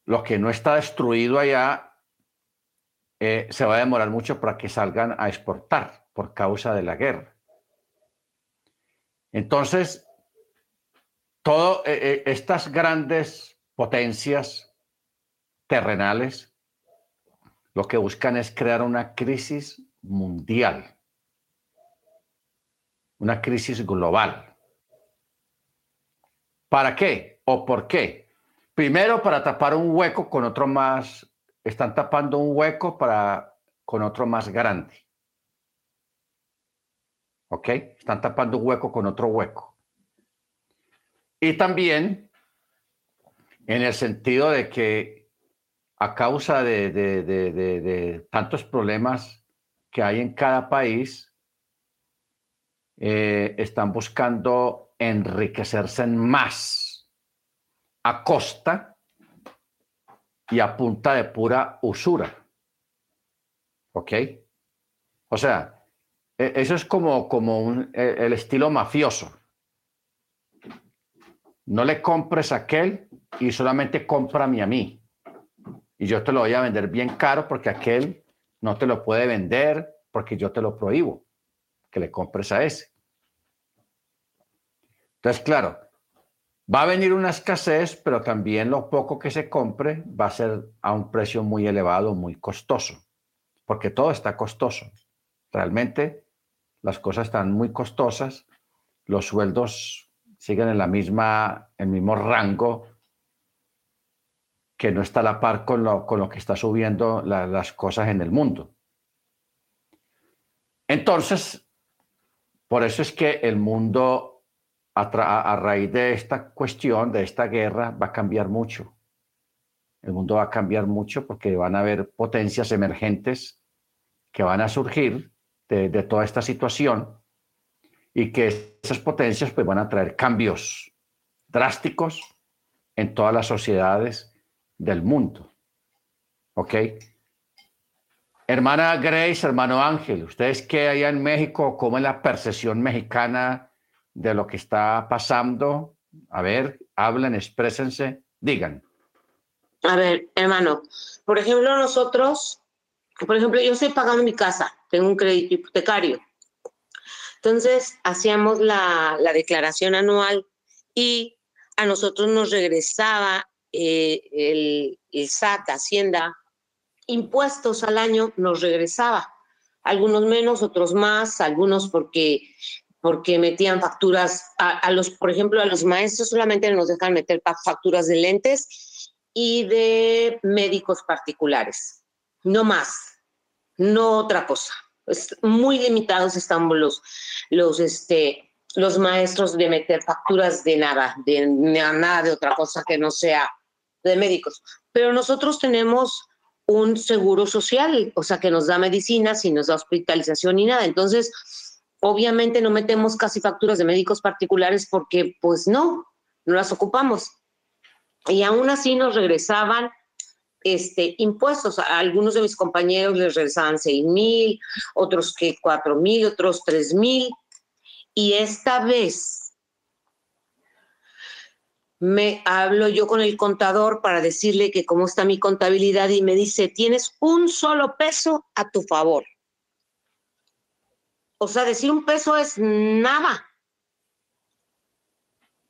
lo que no está destruido allá eh, se va a demorar mucho para que salgan a exportar por causa de la guerra. Entonces, todas eh, eh, estas grandes potencias terrenales lo que buscan es crear una crisis mundial, una crisis global. ¿Para qué o por qué? Primero, para tapar un hueco con otro más, están tapando un hueco para, con otro más grande. ¿Ok? Están tapando un hueco con otro hueco. Y también en el sentido de que a causa de, tantos problemas que hay en cada país, eh, están buscando enriquecerse más a costa y a punta de pura usura. ¿Ok? O sea, e, eso es como, como e, el estilo mafioso. No le compres a aquel y solamente cómprame a mí. Y yo te lo voy a vender bien caro porque aquel no te lo puede vender porque yo te lo prohíbo, que le compres a ese. Entonces, claro, va a venir una escasez, pero también lo poco que se compre va a ser a un precio muy elevado, muy costoso, porque todo está costoso. Realmente las cosas están muy costosas, los sueldos siguen en la misma, el mismo rango que no está a la par con lo, con lo que está subiendo las cosas en el mundo. Entonces, por eso es que el mundo, a, a, raíz de esta cuestión, de esta guerra, va a cambiar mucho. El mundo va a cambiar mucho porque van a haber potencias emergentes que van a surgir de, de toda esta situación y que esas potencias pues, van a traer cambios drásticos en todas las sociedades del mundo. ¿Ok? Hermana Grace, hermano Ángel, ¿ustedes qué allá en México? ¿Cómo es la percepción mexicana de lo que está pasando? A ver, hablen, exprésense, digan. A ver, hermano, por ejemplo, nosotros, por ejemplo, yo estoy pagando mi casa, tengo un crédito hipotecario. Entonces, hacíamos la, la declaración anual y a nosotros nos regresaba eh, el, el SAT, Hacienda, impuestos al año nos regresaba. Algunos menos, otros más, algunos porque porque metían facturas a, los, por ejemplo, a los maestros solamente nos dejan meter facturas de lentes y de médicos particulares, no más, no otra cosa. Es muy limitados están los, los, este, los maestros de meter facturas de nada, de nada de otra cosa que no sea de médicos. Pero nosotros tenemos un seguro social, o sea, que nos da medicinas y nos da hospitalización y nada. Entonces, obviamente no metemos casi facturas de médicos particulares porque, pues no, no las ocupamos. Y aún así nos regresaban este, impuestos. A algunos de mis compañeros les regresaban 6 mil, otros que 4 mil, otros 3 mil. Y esta vez me hablo yo con el contador para decirle que cómo está mi contabilidad y me dice, tienes un solo peso a tu favor. O sea, decir un peso es nada.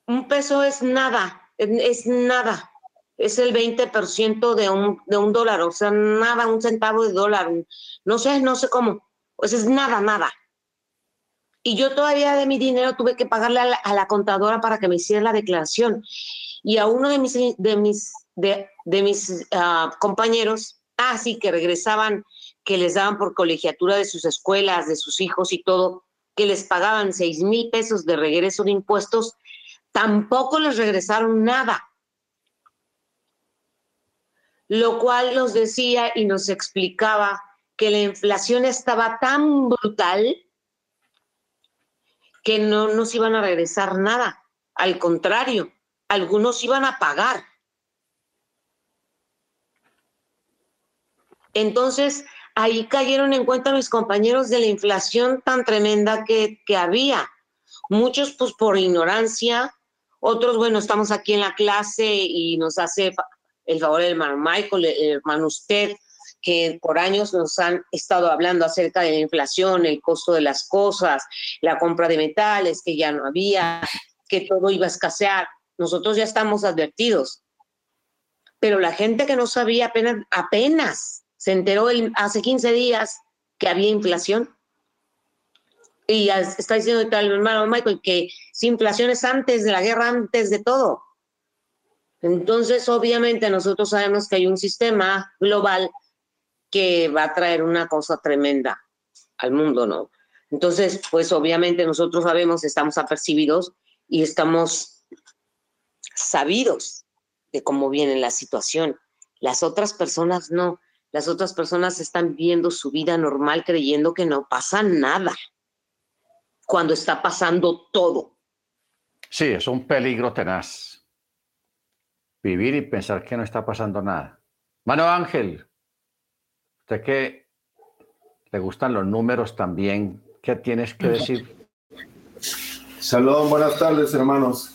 Un peso es nada, es nada. Es el 20% de un, de un dólar, o sea, nada, un centavo de dólar. No sé, no sé cómo. Pues es nada, nada. Y yo todavía de mi dinero tuve que pagarle a la, contadora para que me hiciera la declaración. Y a uno de mis, de mis, de, mis ah, compañeros, ah, sí, que regresaban, que les daban por colegiatura de sus escuelas, de sus hijos y todo, que les pagaban seis mil pesos de regreso de impuestos, tampoco les regresaron nada. Lo cual nos decía y nos explicaba que la inflación estaba tan brutal que no nos iban a regresar nada. Al contrario, algunos iban a pagar. Entonces, ahí cayeron en cuenta mis compañeros de la inflación tan tremenda que, que había. Muchos, pues por ignorancia, otros, bueno, estamos aquí en la clase y nos hace el favor el hermano Michael, el hermano usted, que por años nos han estado hablando acerca de la inflación, el costo de las cosas, la compra de metales, que ya no había, que todo iba a escasear. Nosotros ya estamos advertidos. Pero la gente que no sabía apenas, apenas se enteró hace 15 días que había inflación. Y está diciendo el hermano Michael que si inflación es antes de la guerra, antes de todo. Entonces, obviamente, nosotros sabemos que hay un sistema global que va a traer una cosa tremenda al mundo, ¿no? Entonces, pues obviamente nosotros sabemos, estamos apercibidos y estamos sabidos de cómo viene la situación. Las otras personas no. Las otras personas están viendo su vida normal creyendo que no pasa nada cuando está pasando todo. Sí, es un peligro tenaz. Vivir y pensar que no está pasando nada. Mano Ángel, Usted que le gustan los números también, ¿qué tienes que decir? Saludos, buenas tardes, hermanos.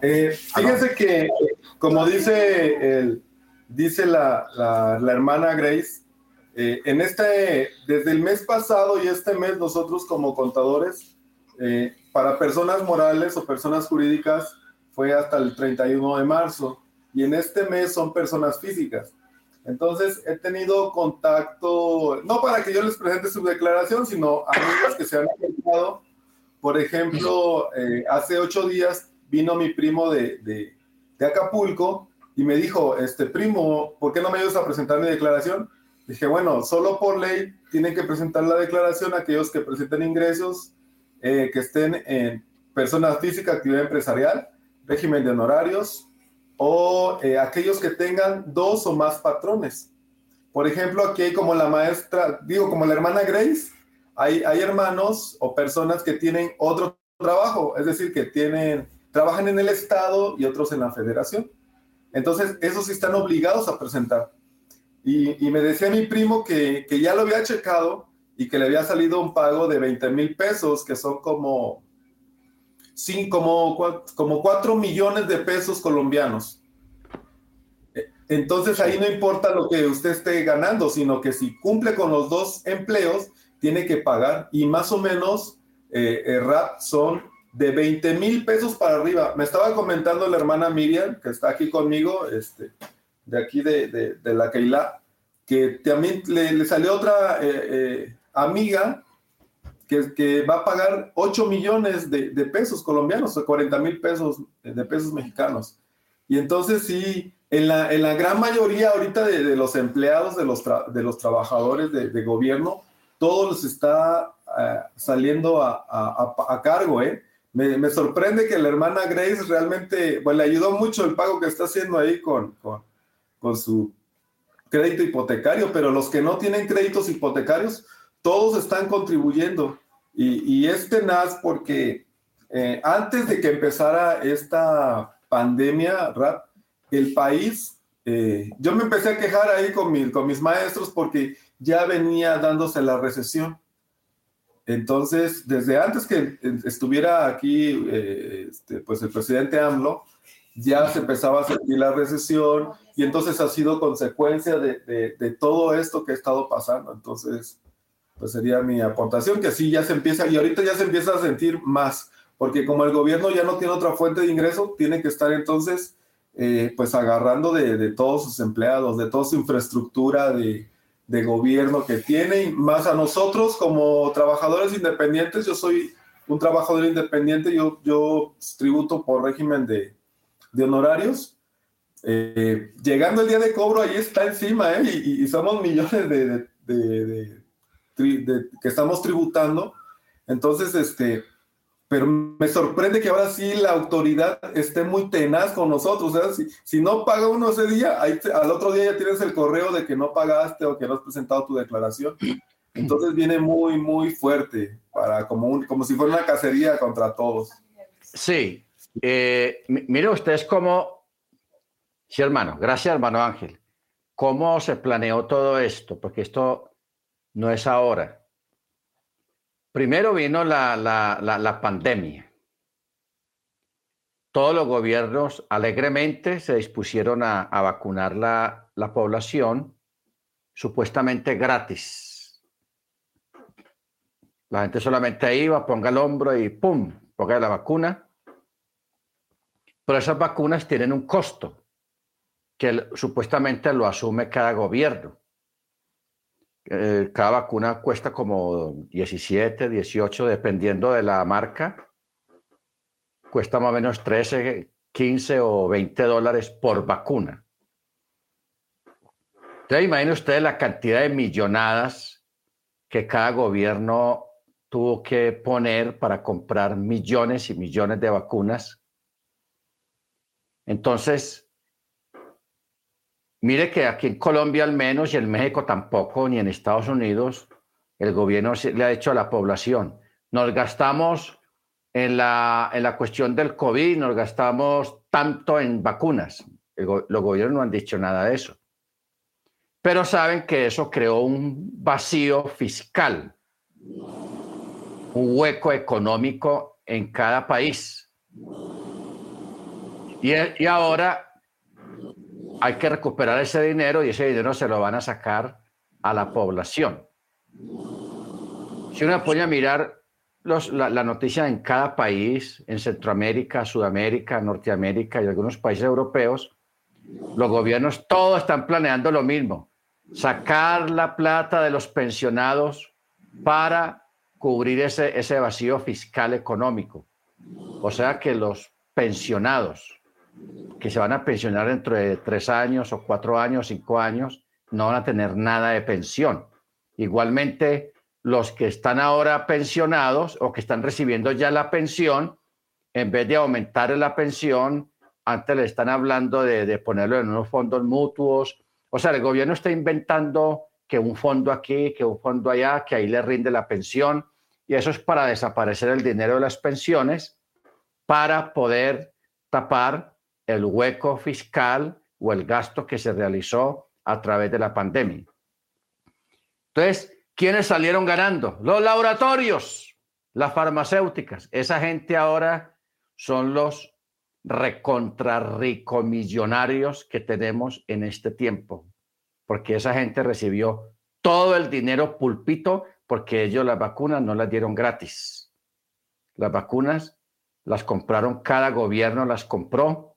Eh, fíjense que, como dice, el, dice la, la, hermana Grace, eh, en este, desde el mes pasado y este mes, nosotros como contadores, eh, para personas morales o personas jurídicas, fue hasta el 31 de marzo. Y en este mes son personas físicas. Entonces he tenido contacto, no para que yo les presente su declaración, sino amigos que se han acercado. Por ejemplo, eh, hace ocho días vino mi primo de, de, de, Acapulco y me dijo, este primo, ¿por qué no me ayudas a presentar mi declaración? Dije, bueno, solo por ley tienen que presentar la declaración aquellos que presenten ingresos, eh, que estén en personas física, actividad empresarial, régimen de honorarios, o eh, aquellos que tengan dos o más patrones. Por ejemplo, aquí hay como la maestra, digo, como la hermana Grace, hay, hay hermanos o personas que tienen otro trabajo, es decir, que tienen, trabajan en el Estado y otros en la federación. Entonces, esos sí están obligados a presentar. Y, y me decía mi primo que, que, ya lo había checado y que le había salido un pago de 20 mil pesos, que son como sí, como, como 4 millones de pesos colombianos. E, entonces ahí no importa lo que usted esté ganando, sino que si cumple con los dos empleos, tiene que pagar y más o menos eh, eh RAP son de 20 mil pesos para arriba. Me estaba comentando la hermana Miriam, que está aquí conmigo, este, de aquí de, de, la Keila, que también le, salió otra eh, eh, amiga que, va a pagar 8 millones de, pesos colombianos o 40 mil pesos de pesos mexicanos. Y entonces sí, en la, en la gran mayoría ahorita de, los empleados, de los, de los trabajadores de, gobierno, todos les está eh, saliendo a, a, cargo, ¿eh? Me, me, sorprende que la hermana Grace realmente, bueno, le ayudó mucho el pago que está haciendo ahí con, con, con su crédito hipotecario, pero los que no tienen créditos hipotecarios, todos están contribuyendo. Y, y es tenaz porque eh, antes de que empezara esta pandemia, rap, el país, eh, yo me empecé a quejar ahí con, mis maestros porque ya venía dándose la recesión. Entonces, desde antes que estuviera aquí, eh, este, pues el presidente AMLO, ya se empezaba a sentir la recesión y entonces ha sido consecuencia de todo esto que ha estado pasando. Entonces, pues sería mi aportación, que sí ya se empieza, y ahorita ya se empieza a sentir más, porque como el gobierno ya no tiene otra fuente de ingreso, tiene que estar entonces, eh, pues agarrando de, de, todos sus empleados, de toda su infraestructura, de, de gobierno que tiene, y más a nosotros como trabajadores independientes. Yo soy un trabajador independiente, yo, yo tributo por régimen de, de honorarios. Eh, llegando el día de cobro, ahí está encima, ¿eh? y, somos millones de, que estamos tributando. Entonces, este, pero me sorprende que ahora sí la autoridad esté muy tenaz con nosotros. O sea, si, si no paga uno ese día, al otro día ya tienes el correo de que no pagaste o que no has presentado tu declaración. Entonces viene muy, muy fuerte, para como, un, como si fuera una cacería contra todos. Sí. Eh, mire ustedes cómo, sí hermano, gracias hermano Ángel, cómo se planeó todo esto, porque esto no es ahora. Primero vino la, pandemia. Todos los gobiernos alegremente se dispusieron a, vacunar la, la población supuestamente gratis. La gente solamente iba, ponga el hombro y ¡pum! ponga la vacuna. Pero esas vacunas tienen un costo que supuestamente lo asume cada gobierno. Eh, cada vacuna cuesta como 17, 18, dependiendo de la marca. Cuesta más o menos 13, 15 o 20 dólares por vacuna. Entonces, imaginen ustedes la cantidad de millonadas que cada gobierno tuvo que poner para comprar millones y millones de vacunas. Entonces, Mire que aquí en Colombia al menos y en México tampoco, ni en Estados Unidos, el gobierno le ha dicho a la población, nos gastamos en la, en la cuestión del COVID, nos gastamos tanto en vacunas. los gobiernos no han dicho nada de eso. Pero saben que eso creó un vacío fiscal, un hueco económico en cada país. Y, y ahora hay que recuperar ese dinero y ese dinero se lo van a sacar a la población. Si uno pone a mirar los, la, noticia en cada país, en Centroamérica, Sudamérica, Norteamérica y algunos países europeos, los gobiernos todos están planeando lo mismo, sacar la plata de los pensionados para cubrir ese, ese vacío fiscal económico. O sea que los pensionados que se van a pensionar dentro de tres años o cuatro años, cinco años, no van a tener nada de pensión. Igualmente, los que están ahora pensionados o que están recibiendo ya la pensión, en vez de aumentar la pensión, antes le están hablando de, ponerlo en unos fondos mutuos. O sea, el gobierno está inventando que un fondo aquí, que un fondo allá, que ahí le rinde la pensión. Y eso es para desaparecer el dinero de las pensiones, para poder tapar el hueco fiscal o el gasto que se realizó a través de la pandemia. Entonces, ¿quiénes salieron ganando? Los laboratorios, las farmacéuticas. Esa gente ahora son los millonarios que tenemos en este tiempo, porque esa gente recibió todo el dinero pulpito porque ellos las vacunas no las dieron gratis. Las vacunas las compraron, cada gobierno las compró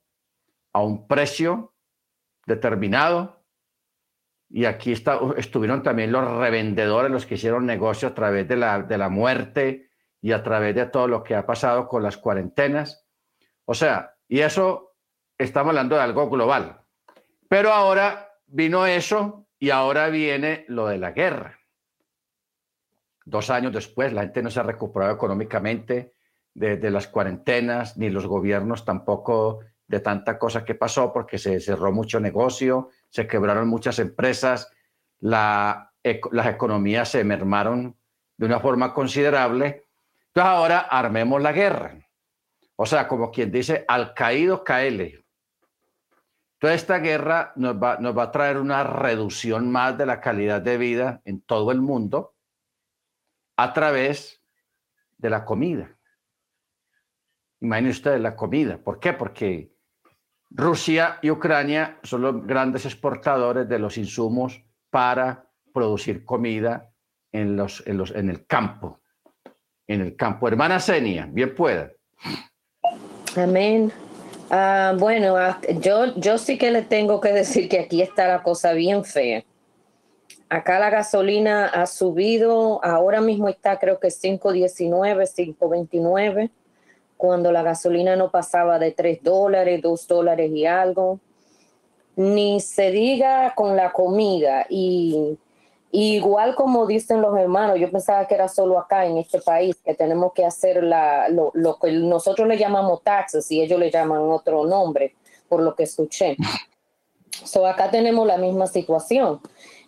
a un precio determinado. Y aquí estuvieron también los revendedores, los que hicieron negocio a través de la, de la muerte y a través de todo lo que ha pasado con las cuarentenas. O sea, y eso estamos hablando de algo global. Pero ahora vino eso y ahora viene lo de la guerra. Dos años después, la gente no se ha recuperado económicamente de las cuarentenas, ni los gobiernos tampoco de tanta cosa que pasó porque se cerró mucho negocio, se quebraron muchas empresas, la, las economías se mermaron de una forma considerable. Entonces ahora armemos la guerra. O sea, como quien dice, al caído caele. Toda esta guerra nos va, nos va a traer una reducción más de la calidad de vida en todo el mundo a través de la comida. Imaginen ustedes la comida. ¿Por qué? Porque Rusia y Ucrania son los grandes exportadores de los insumos para producir comida en, los, en, los, en el campo. En el campo. Hermana Senia, bien pueda. Amén. Ah, bueno, ah, yo, yo sí que le tengo que decir que aquí está la cosa bien fea. acá la gasolina ha subido, ahora mismo está creo que 5.19, 5.29, cuando la gasolina no pasaba de 3 dólares, 2 dólares y algo. Ni se diga con la comida y igual como dicen los hermanos, yo pensaba que era solo acá en este país que tenemos que hacer la, lo, que nosotros le llamamos taxes y ellos le llaman otro nombre, por lo que escuché. So, acá tenemos la misma situación.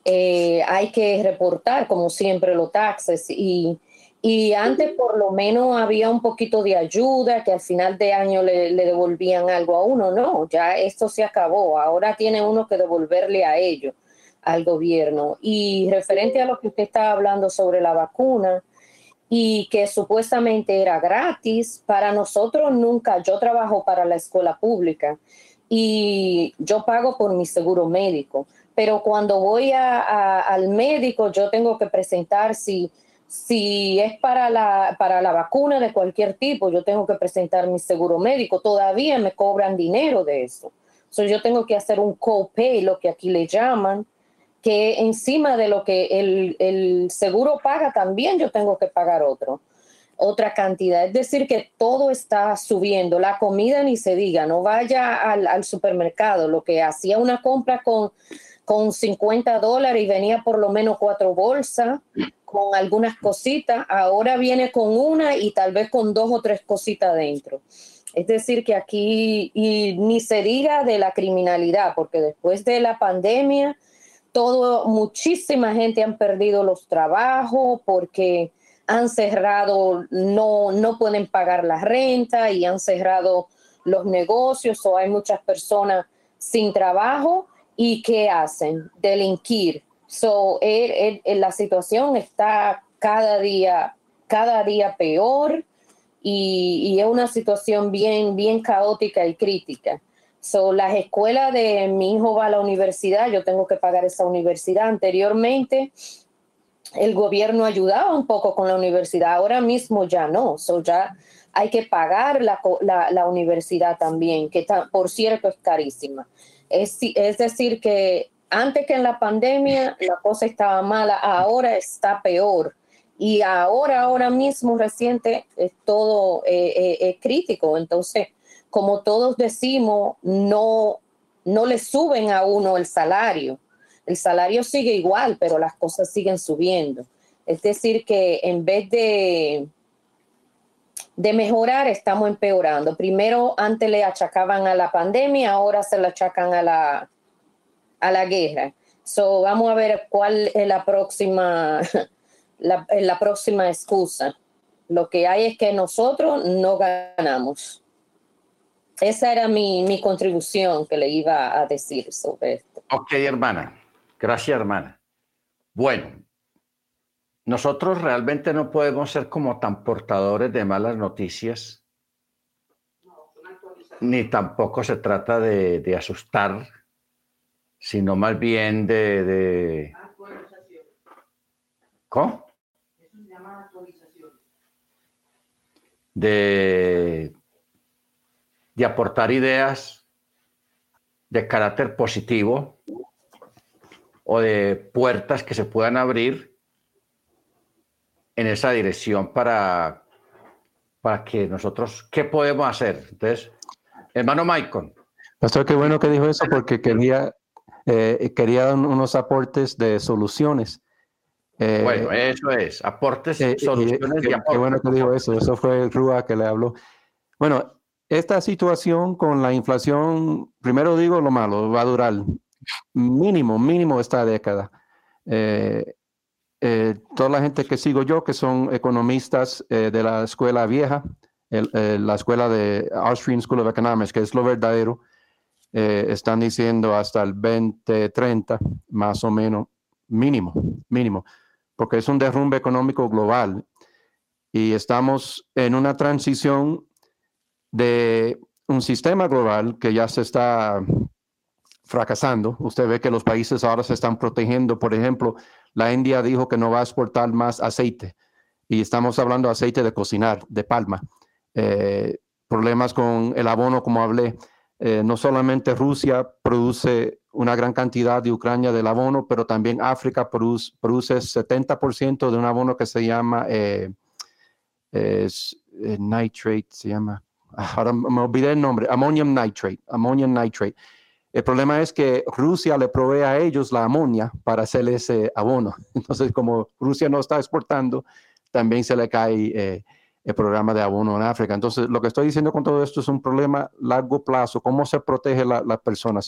Eh, hay que reportar, como siempre, los taxes y, y, antes por lo menos había un poquito de ayuda, que al final de año le, devolvían algo a uno. No, ya esto se acabó. Ahora tiene uno que devolverle a ellos, al gobierno. Y referente a lo que usted estaba hablando sobre la vacuna, y que supuestamente era gratis, para nosotros nunca, yo trabajo para la escuela pública y yo pago por mi seguro médico, pero cuando voy a, al médico yo tengo que presentar si, si es para la, para la vacuna de cualquier tipo, yo tengo que presentar mi seguro médico, todavía me cobran dinero de eso. So, yo tengo que hacer un copay, lo que aquí le llaman, que encima de lo que el, el seguro paga también yo tengo que pagar otro otra cantidad. Es decir, que todo está subiendo. La comida ni se diga, no vaya al, supermercado. Lo que hacía una compra con, con 50 dólares y venía por lo menos cuatro bolsas con algunas cositas, ahora viene con una y tal vez con dos o tres cositas dentro. Es decir, que aquí, y ni se diga de la criminalidad, porque después de la pandemia, todo, muchísima gente han perdido los trabajos porque han cerrado, no, no pueden pagar la renta y han cerrado los negocios o hay muchas personas sin trabajo y ¿qué hacen? Delinquir. So, la situación está cada día, cada día peor y, es una situación bien, bien caótica y crítica. So, las escuelas de mi hijo va a la universidad, yo tengo que pagar esa universidad. Anteriormente, el gobierno ayudaba un poco con la universidad, ahora mismo ya no, so ya hay que pagar la, la, universidad también, que por cierto es carísima. Es, es decir, que antes que en la pandemia la cosa estaba mala, ahora está peor. Y ahora, ahora mismo reciente, es todo eh, eh, crítico. Entonces, como todos decimos, no, no le suben a uno el salario el salario sigue igual, pero las cosas siguen subiendo. Es decir, que en vez de, de mejorar, estamos empeorando. Primero, antes le achacaban a la pandemia, ahora se le achacan a la, a la guerra. So, vamos a ver cuál es la próxima, <laughs> la, la próxima excusa. Lo que hay es que nosotros no ganamos. Esa era mi, mi contribución que le iba a decir sobre esto. Ok, hermana. Gracias, hermana. Bueno, nosotros realmente no podemos ser como tan portadores de malas noticias, ni tampoco se trata de, asustar, sino más bien de... de... ¿Cómo? De, de aportar ideas de carácter positivo o de puertas que se puedan abrir en esa dirección para, para que nosotros, ¿qué podemos hacer? Entonces, hermano Maicon. Pastor, qué bueno que dijo eso porque quería, eh, quería unos aportes de soluciones. Eh, bueno, eso es, aportes, eh, soluciones y, aportes. Qué bueno que dijo eso, eso fue Rúa que le habló. Bueno, esta situación con la inflación, primero digo lo malo, va a durar mínimo, mínimo esta década. Eh, eh, toda la gente que sigo yo, que son economistas eh, de la escuela vieja, la escuela de Austrian School of Economics, que es lo verdadero, están diciendo hasta el 2030, más o menos, mínimo, mínimo, porque es un derrumbe económico global y estamos en una transición de un sistema global que ya se está fracasando. Usted ve que los países ahora se están protegiendo. Por ejemplo, la India dijo que no va a exportar más aceite y estamos hablando de aceite de cocinar, de palma. Eh, problemas con el abono, como hablé. Eh, no solamente Rusia produce una gran cantidad de Ucrania del abono, pero también África produce, produce 70% de un abono que se llama eh, eh, nitrate, se llama, ah, <laughs> ahora me olvidé el nombre, ammonium nitrate, ammonium nitrate. El problema es que Rusia le provee a ellos la amonia para hacer ese abono. <laughs> Entonces, como Rusia no está exportando, también se le cae eh, el programa de abono en África. Entonces, lo que estoy diciendo con todo esto es un problema largo plazo. ¿Cómo se protege las personas?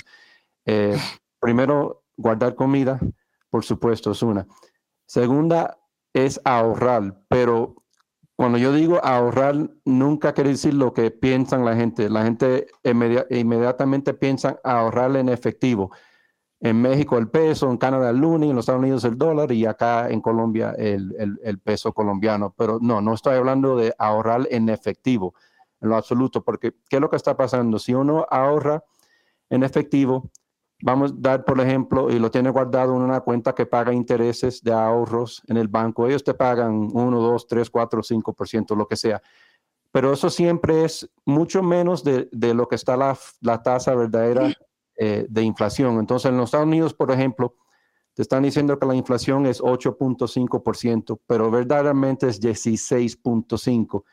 Eh, <laughs> primero, guardar comida, por supuesto, es una. Segunda, es ahorrar, pero cuando yo digo ahorrar, nunca quiere decir lo que piensan la gente. La gente inmediatamente piensa ahorrar en efectivo. En México el peso, en Canadá el luni, en los Estados Unidos el dólar y acá en Colombia el, el, peso colombiano. Pero no, no estoy hablando de ahorrar en efectivo, en lo absoluto, porque ¿qué es lo que está pasando? Si uno ahorra en efectivo, vamos a dar, por ejemplo, y lo tiene guardado en una cuenta que paga intereses de ahorros en el banco, ellos te pagan 1, 2, 3, 4, 5%, lo que sea. Pero eso siempre es mucho menos de, de lo que está la, la tasa verdadera eh, de inflación. Entonces, en los Estados Unidos, por ejemplo, te están diciendo que la inflación es 8.5%, pero verdaderamente es 16.5%.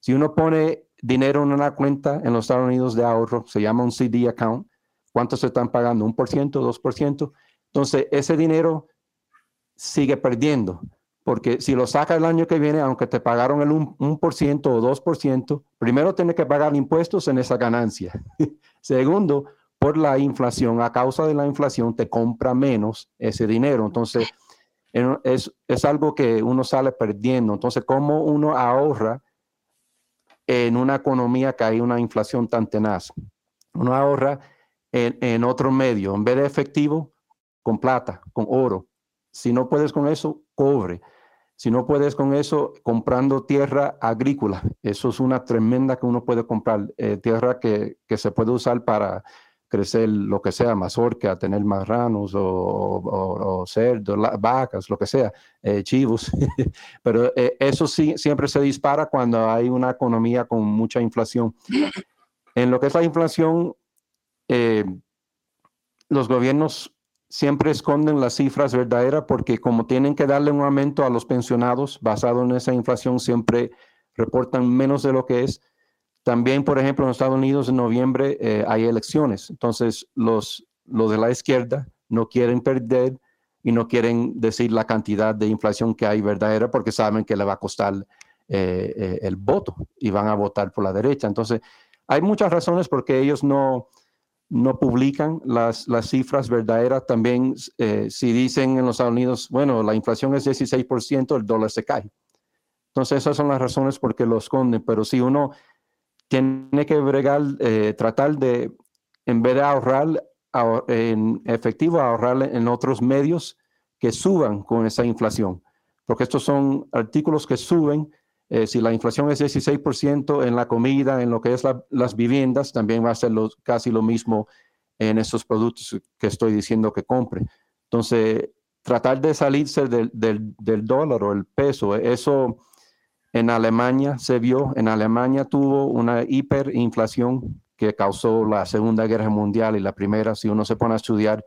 Si uno pone dinero en una cuenta en los Estados Unidos de ahorro, se llama un CD account, ¿Cuánto se están pagando? ¿Un por ciento, dos por ciento? Entonces, ese dinero sigue perdiendo, porque si lo sacas el año que viene, aunque te pagaron el 1%, o dos por ciento, primero tienes que pagar impuestos en esa ganancia. <laughs> Segundo, por la inflación, a causa de la inflación, te compra menos ese dinero. Entonces, es, es algo que uno sale perdiendo. Entonces, ¿cómo uno ahorra en una economía que hay una inflación tan tenaz? Uno ahorra en, otro medio, en vez de efectivo, con plata, con oro. Si no puedes con eso, cobre. Si no puedes con eso, comprando tierra agrícola. Eso es una tremenda que uno puede comprar. Eh, tierra que, se puede usar para crecer lo que sea, mazorca, tener marranos o, o, cerdos, vacas, lo que sea, eh, chivos. <laughs> Pero eh, eso sí siempre se dispara cuando hay una economía con mucha inflación. En lo que es la inflación, eh, los gobiernos siempre esconden las cifras verdaderas porque como tienen que darle un aumento a los pensionados basado en esa inflación, siempre reportan menos de lo que es. También, por ejemplo, en Estados Unidos en noviembre eh, hay elecciones. Entonces, los, los de la izquierda no quieren perder y no quieren decir la cantidad de inflación que hay verdadera porque saben que le va a costar eh, el voto y van a votar por la derecha. Entonces, hay muchas razones porque ellos no, no publican las, las cifras verdaderas. También eh, si dicen en los Estados Unidos, bueno, la inflación es 16%, el dólar se cae. Entonces esas son las razones por qué lo esconden. Pero si uno tiene que bregar, eh, tratar de, en vez de ahorrar en efectivo, ahorrar en otros medios que suban con esa inflación. Porque estos son artículos que suben eh, si la inflación es 16% en la comida, en lo que es las viviendas, también va a ser casi lo mismo en esos productos que estoy diciendo que compre. Entonces, tratar de salirse del, del, dólar o el peso, eso en Alemania se vio, en Alemania tuvo una hiperinflación que causó la Segunda Guerra Mundial y la Primera, si uno se pone a estudiar,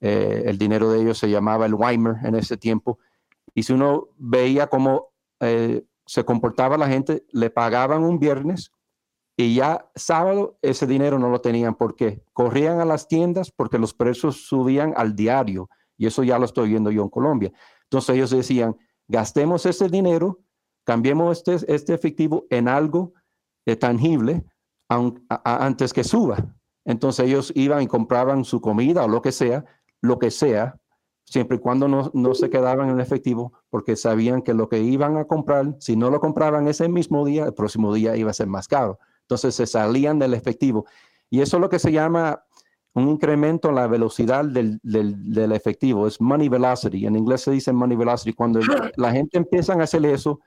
eh, el dinero de ellos se llamaba el Weimar en ese tiempo, y si uno veía cómo eh, se comportaba la gente, le pagaban un viernes y ya sábado ese dinero no lo tenían. ¿Por qué? Corrían a las tiendas porque los precios subían al diario y eso ya lo estoy viendo yo en Colombia. Entonces ellos decían, gastemos ese dinero, cambiemos este, este efectivo en algo de tangible antes que suba. Entonces ellos iban y compraban su comida o lo que sea, lo que sea, siempre y cuando no, no, se quedaban en efectivo, porque sabían que lo que iban a comprar, si no lo compraban ese mismo día, el próximo día iba a ser más caro. Entonces se salían del efectivo. Y eso es lo que se llama un incremento en la velocidad del, del, del efectivo, es money velocity. En inglés se dice money velocity. Cuando la gente empieza a hacer eso,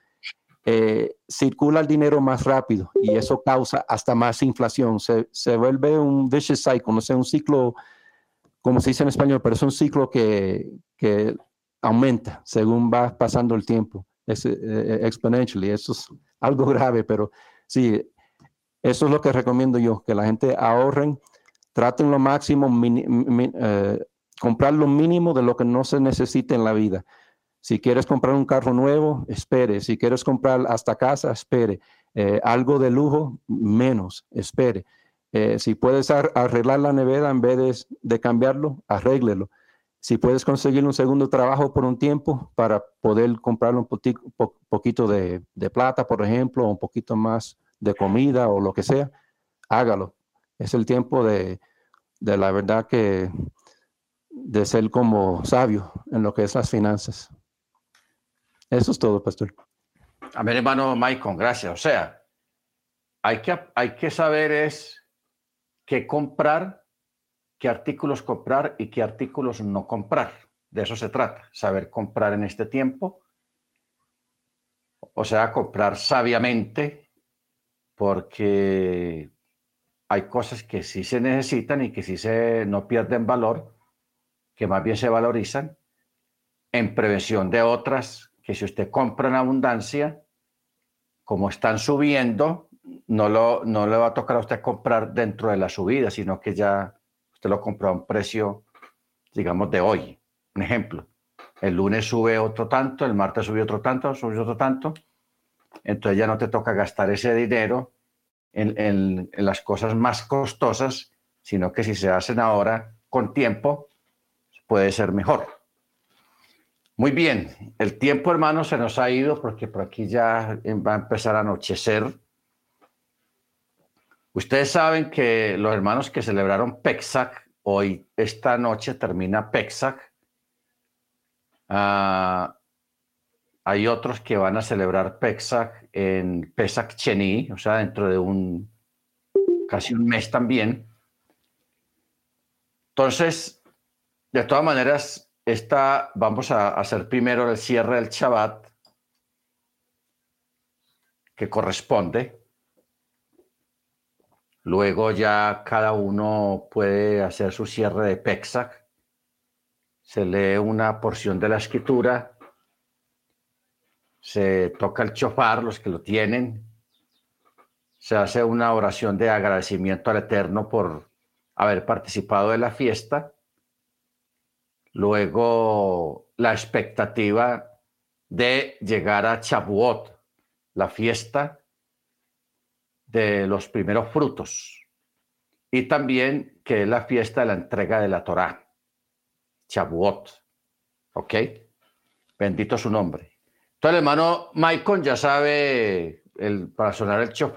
eh, circula el dinero más rápido y eso causa hasta más inflación. Se, se vuelve un vicious cycle, no sé, un ciclo como se dice en español, pero es un ciclo que, que aumenta según va pasando el tiempo, es eh, eh, exponentially. Eso es algo grave, pero sí, eso es lo que recomiendo yo, que la gente ahorren, traten lo máximo, eh, comprar lo mínimo de lo que no se necesita en la vida. Si quieres comprar un carro nuevo, espere. Si quieres comprar hasta casa, espere. Eh, algo de lujo, menos, espere. Eh, si puedes arreglar la nevera en vez de, cambiarlo, arréglelo. Si puedes conseguir un segundo trabajo por un tiempo para poder comprar un poquito de, plata, por ejemplo, o un poquito más de comida o lo que sea, hágalo. Es el tiempo de, de la verdad que de ser como sabio en lo que es las finanzas. Eso es todo, pastor. A ver, hermano Maicon, gracias. O sea, hay que, hay que saber es qué comprar, qué artículos comprar y qué artículos no comprar. De eso se trata, saber comprar en este tiempo. O sea, comprar sabiamente, porque hay cosas que sí se necesitan y que sí se no pierden valor, que más bien se valorizan, en prevención de otras que si usted compra en abundancia, como están subiendo, no, lo, no le va a tocar a usted comprar dentro de la subida, sino que ya usted lo compró a un precio, digamos, de hoy. Un ejemplo, el lunes sube otro tanto, el martes sube otro tanto, sube otro tanto, entonces ya no te toca gastar ese dinero en, las cosas más costosas, sino que si se hacen ahora con tiempo, puede ser mejor. Muy bien, el tiempo, hermano, se nos ha ido porque por aquí ya va a empezar a anochecer. Ustedes saben que los hermanos que celebraron Pexac, hoy, esta noche termina Pexac. Ah, hay otros que van a celebrar Pexac en Pesach Cheni, o sea, dentro de un casi un mes también. Entonces, de todas maneras, esta, vamos a hacer primero el cierre del Shabbat, que corresponde. Luego ya cada uno puede hacer su cierre de Pexac. Se lee una porción de la escritura se toca el chofar, los que lo tienen, se hace una oración de agradecimiento al Eterno por haber participado de la fiesta, luego la expectativa de llegar a Chabuot, la fiesta de los primeros frutos, y también que es la fiesta de la entrega de la Torá, Chabuot, ¿ok? Bendito su nombre. Entonces, el hermano Maicon ya sabe el, para sonar el chofar.